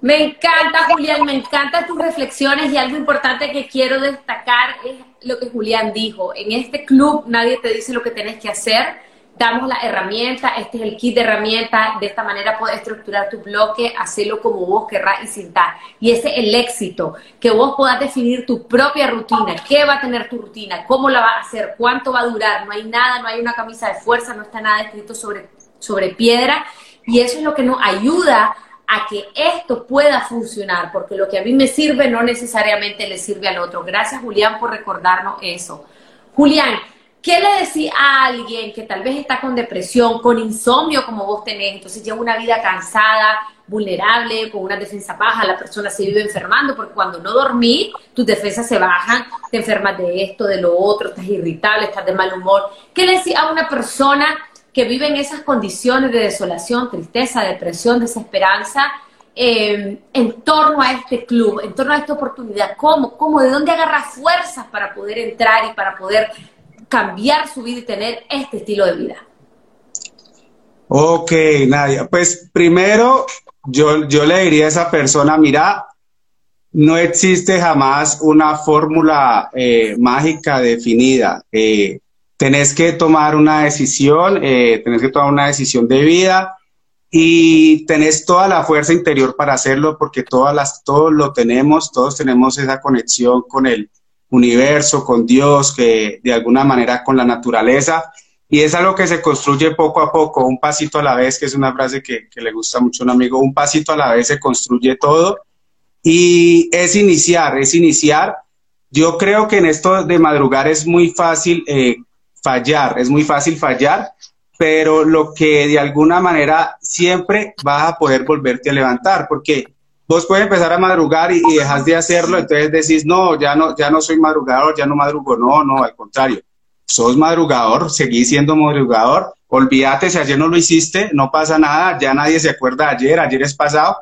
Me encanta, Julián, me encantan tus reflexiones y algo importante que quiero destacar es lo que Julián dijo. En este club nadie te dice lo que tienes que hacer damos la herramienta, este es el kit de herramientas, de esta manera puedes estructurar tu bloque, hacerlo como vos querrás y sintas. Y ese es el éxito, que vos puedas definir tu propia rutina, qué va a tener tu rutina, cómo la va a hacer, cuánto va a durar, no hay nada, no hay una camisa de fuerza, no está nada escrito sobre, sobre piedra, y eso es lo que nos ayuda a que esto pueda funcionar, porque lo que a mí me sirve no necesariamente le sirve al otro. Gracias Julián por recordarnos eso. Julián, ¿Qué le decís a alguien que tal vez está con depresión, con insomnio como vos tenés, entonces lleva una vida cansada, vulnerable, con una defensa baja, la persona se vive enfermando porque cuando no dormís, tus defensas se bajan, te enfermas de esto, de lo otro, estás irritable, estás de mal humor. ¿Qué le decís a una persona que vive en esas condiciones de desolación, tristeza, depresión, desesperanza? Eh, en torno a este club, en torno a esta oportunidad, ¿cómo? ¿Cómo? ¿De dónde agarra fuerzas para poder entrar y para poder cambiar su vida y tener este estilo de vida? Ok, Nadia. Pues primero, yo, yo le diría a esa persona, mira, no existe jamás una fórmula eh, mágica definida. Eh, tenés que tomar una decisión, eh, tenés que tomar una decisión de vida y tenés toda la fuerza interior para hacerlo porque todas las, todos lo tenemos, todos tenemos esa conexión con el, universo, con Dios, que de alguna manera con la naturaleza. Y es algo que se construye poco a poco, un pasito a la vez, que es una frase que, le gusta mucho a un amigo, un pasito a la vez se construye todo. Y es iniciar, es iniciar. Yo creo que en esto de madrugar es muy fácil eh, fallar, es muy fácil fallar, pero lo que de alguna manera siempre vas a poder volverte a levantar, porque vos puedes empezar a madrugar y, dejas de hacerlo, entonces decís, no, ya no, ya no soy madrugador, ya no madrugo. No, no, al contrario. Sos madrugador, seguís siendo madrugador. Olvídate si ayer no lo hiciste, no pasa nada, ya nadie se acuerda de ayer, ayer es pasado.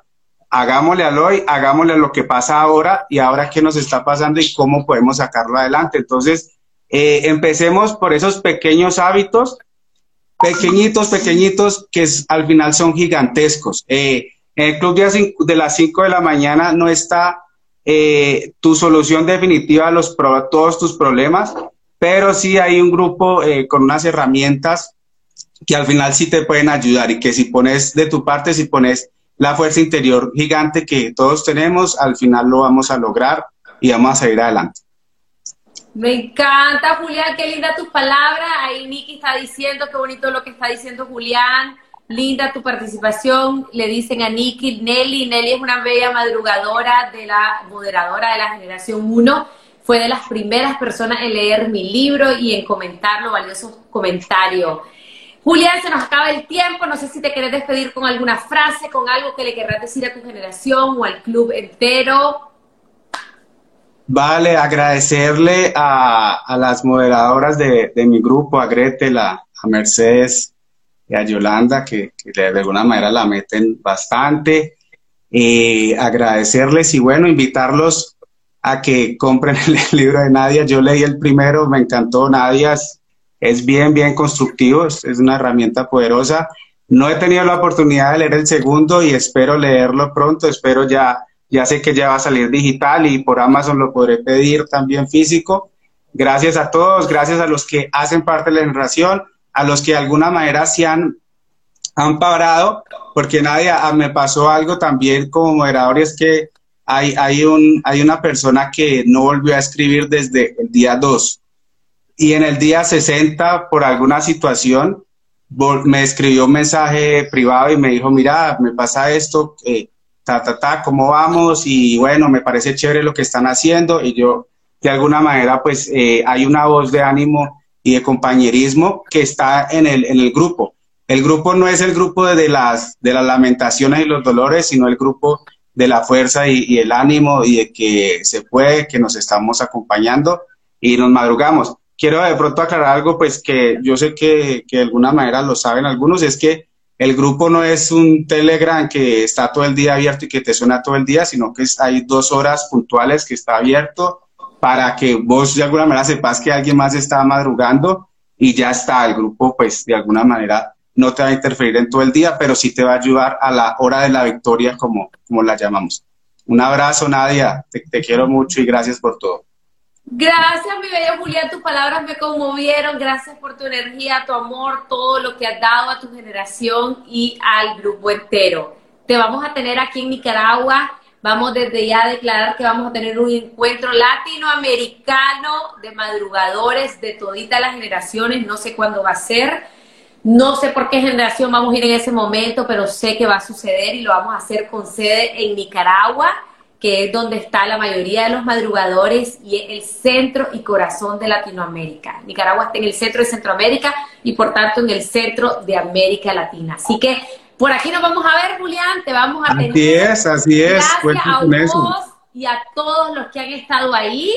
Hagámosle al hoy, hagámosle lo que pasa ahora y ahora qué nos está pasando y cómo podemos sacarlo adelante. Entonces, eh, empecemos por esos pequeños hábitos, pequeñitos, pequeñitos, que al final son gigantescos. Eh, en el club de, las 5 de la mañana no está eh, tu solución definitiva a los, todos tus problemas, pero sí hay un grupo eh, con unas herramientas que al final sí te pueden ayudar y que si pones de tu parte, si pones la fuerza interior gigante que todos tenemos, al final lo vamos a lograr y vamos a salir adelante. Me encanta, Julián, qué linda tus palabras. Ahí Niki está diciendo, qué bonito lo que está diciendo Julián. Linda tu participación. Le dicen a Nikki, Nelly. Nelly es una bella madrugadora de la moderadora de la generación 1. Fue de las primeras personas en leer mi libro y en comentarlo, valiosos comentarios. Julián, se nos acaba el tiempo. No sé si te querés despedir con alguna frase, con algo que le querrás decir a tu generación o al club entero. Vale, agradecerle a, las moderadoras de, mi grupo, a Gretel, a Mercedes, y a Yolanda, que, de alguna manera la meten bastante. Eh, agradecerles y bueno, invitarlos a que compren el libro de Nadia. Yo leí el primero, me encantó. Nadia es, bien, bien constructivo, es, una herramienta poderosa. No he tenido la oportunidad de leer el segundo y espero leerlo pronto. Espero ya, ya sé que ya va a salir digital y por Amazon lo podré pedir también físico. Gracias a todos, gracias a los que hacen parte de la narración a los que de alguna manera se han, han parado, porque nadie, ah, me pasó algo también como moderador es que hay, hay, un, hay una persona que no volvió a escribir desde el día 2 y en el día 60 por alguna situación me escribió un mensaje privado y me dijo, mira, me pasa esto, eh, ta, ta, ta, ¿cómo vamos? Y bueno, me parece chévere lo que están haciendo y yo de alguna manera pues eh, hay una voz de ánimo y de compañerismo que está en el, en el grupo. El grupo no es el grupo de, las, de las lamentaciones y los dolores, sino el grupo de la fuerza y, el ánimo y de que se puede, que nos estamos acompañando y nos madrugamos. Quiero de pronto aclarar algo, pues que yo sé que, que de alguna manera lo saben algunos, es que el grupo no es un Telegram que está todo el día abierto y que te suena todo el día, sino que hay dos horas puntuales que está abierto para que vos de alguna manera sepas que alguien más está madrugando y ya está, el grupo pues de alguna manera no te va a interferir en todo el día, pero sí te va a ayudar a la hora de la victoria como, como la llamamos. Un abrazo, Nadia, te, te quiero mucho y gracias por todo. Gracias, mi bella Julián, tus palabras me conmovieron. Gracias por tu energía, tu amor, todo lo que has dado a tu generación y al grupo entero. Te vamos a tener aquí en Nicaragua Vamos desde ya a declarar que vamos a tener un encuentro latinoamericano de madrugadores de toditas las generaciones. No sé cuándo va a ser. No sé por qué generación vamos a ir en ese momento, pero sé que va a suceder y lo vamos a hacer con sede en Nicaragua, que es donde está la mayoría de los madrugadores y es el centro y corazón de Latinoamérica. Nicaragua está en el centro de Centroamérica y por tanto en el centro de América Latina. Así que por aquí nos vamos a ver, Julián, te vamos a tener. Así es, así es. Gracias a vos y a todos los que han estado ahí.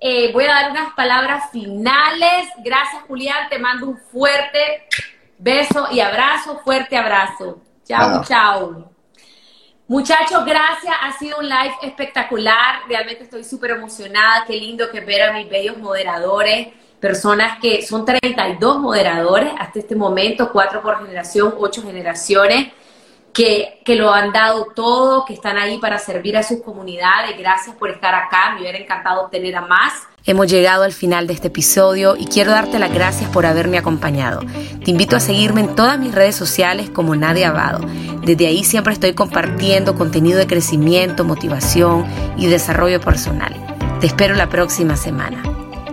Eh, voy a dar unas palabras finales. Gracias, Julián. Te mando un fuerte beso y abrazo, fuerte abrazo. Chao, chao. Muchachos, gracias. Ha sido un live espectacular. Realmente estoy súper emocionada. Qué lindo que ver a mis bellos moderadores personas que son 32 moderadores hasta este momento, cuatro por generación, ocho generaciones, que, que, lo han dado todo, que están ahí para servir a sus comunidades. Gracias por estar acá, me hubiera encantado tener a más. Hemos llegado al final de este episodio y quiero darte las gracias por haberme acompañado. Te invito a seguirme en todas mis redes sociales como Nadia Abado. Desde ahí siempre estoy compartiendo contenido de crecimiento, motivación y desarrollo personal. Te espero la próxima semana.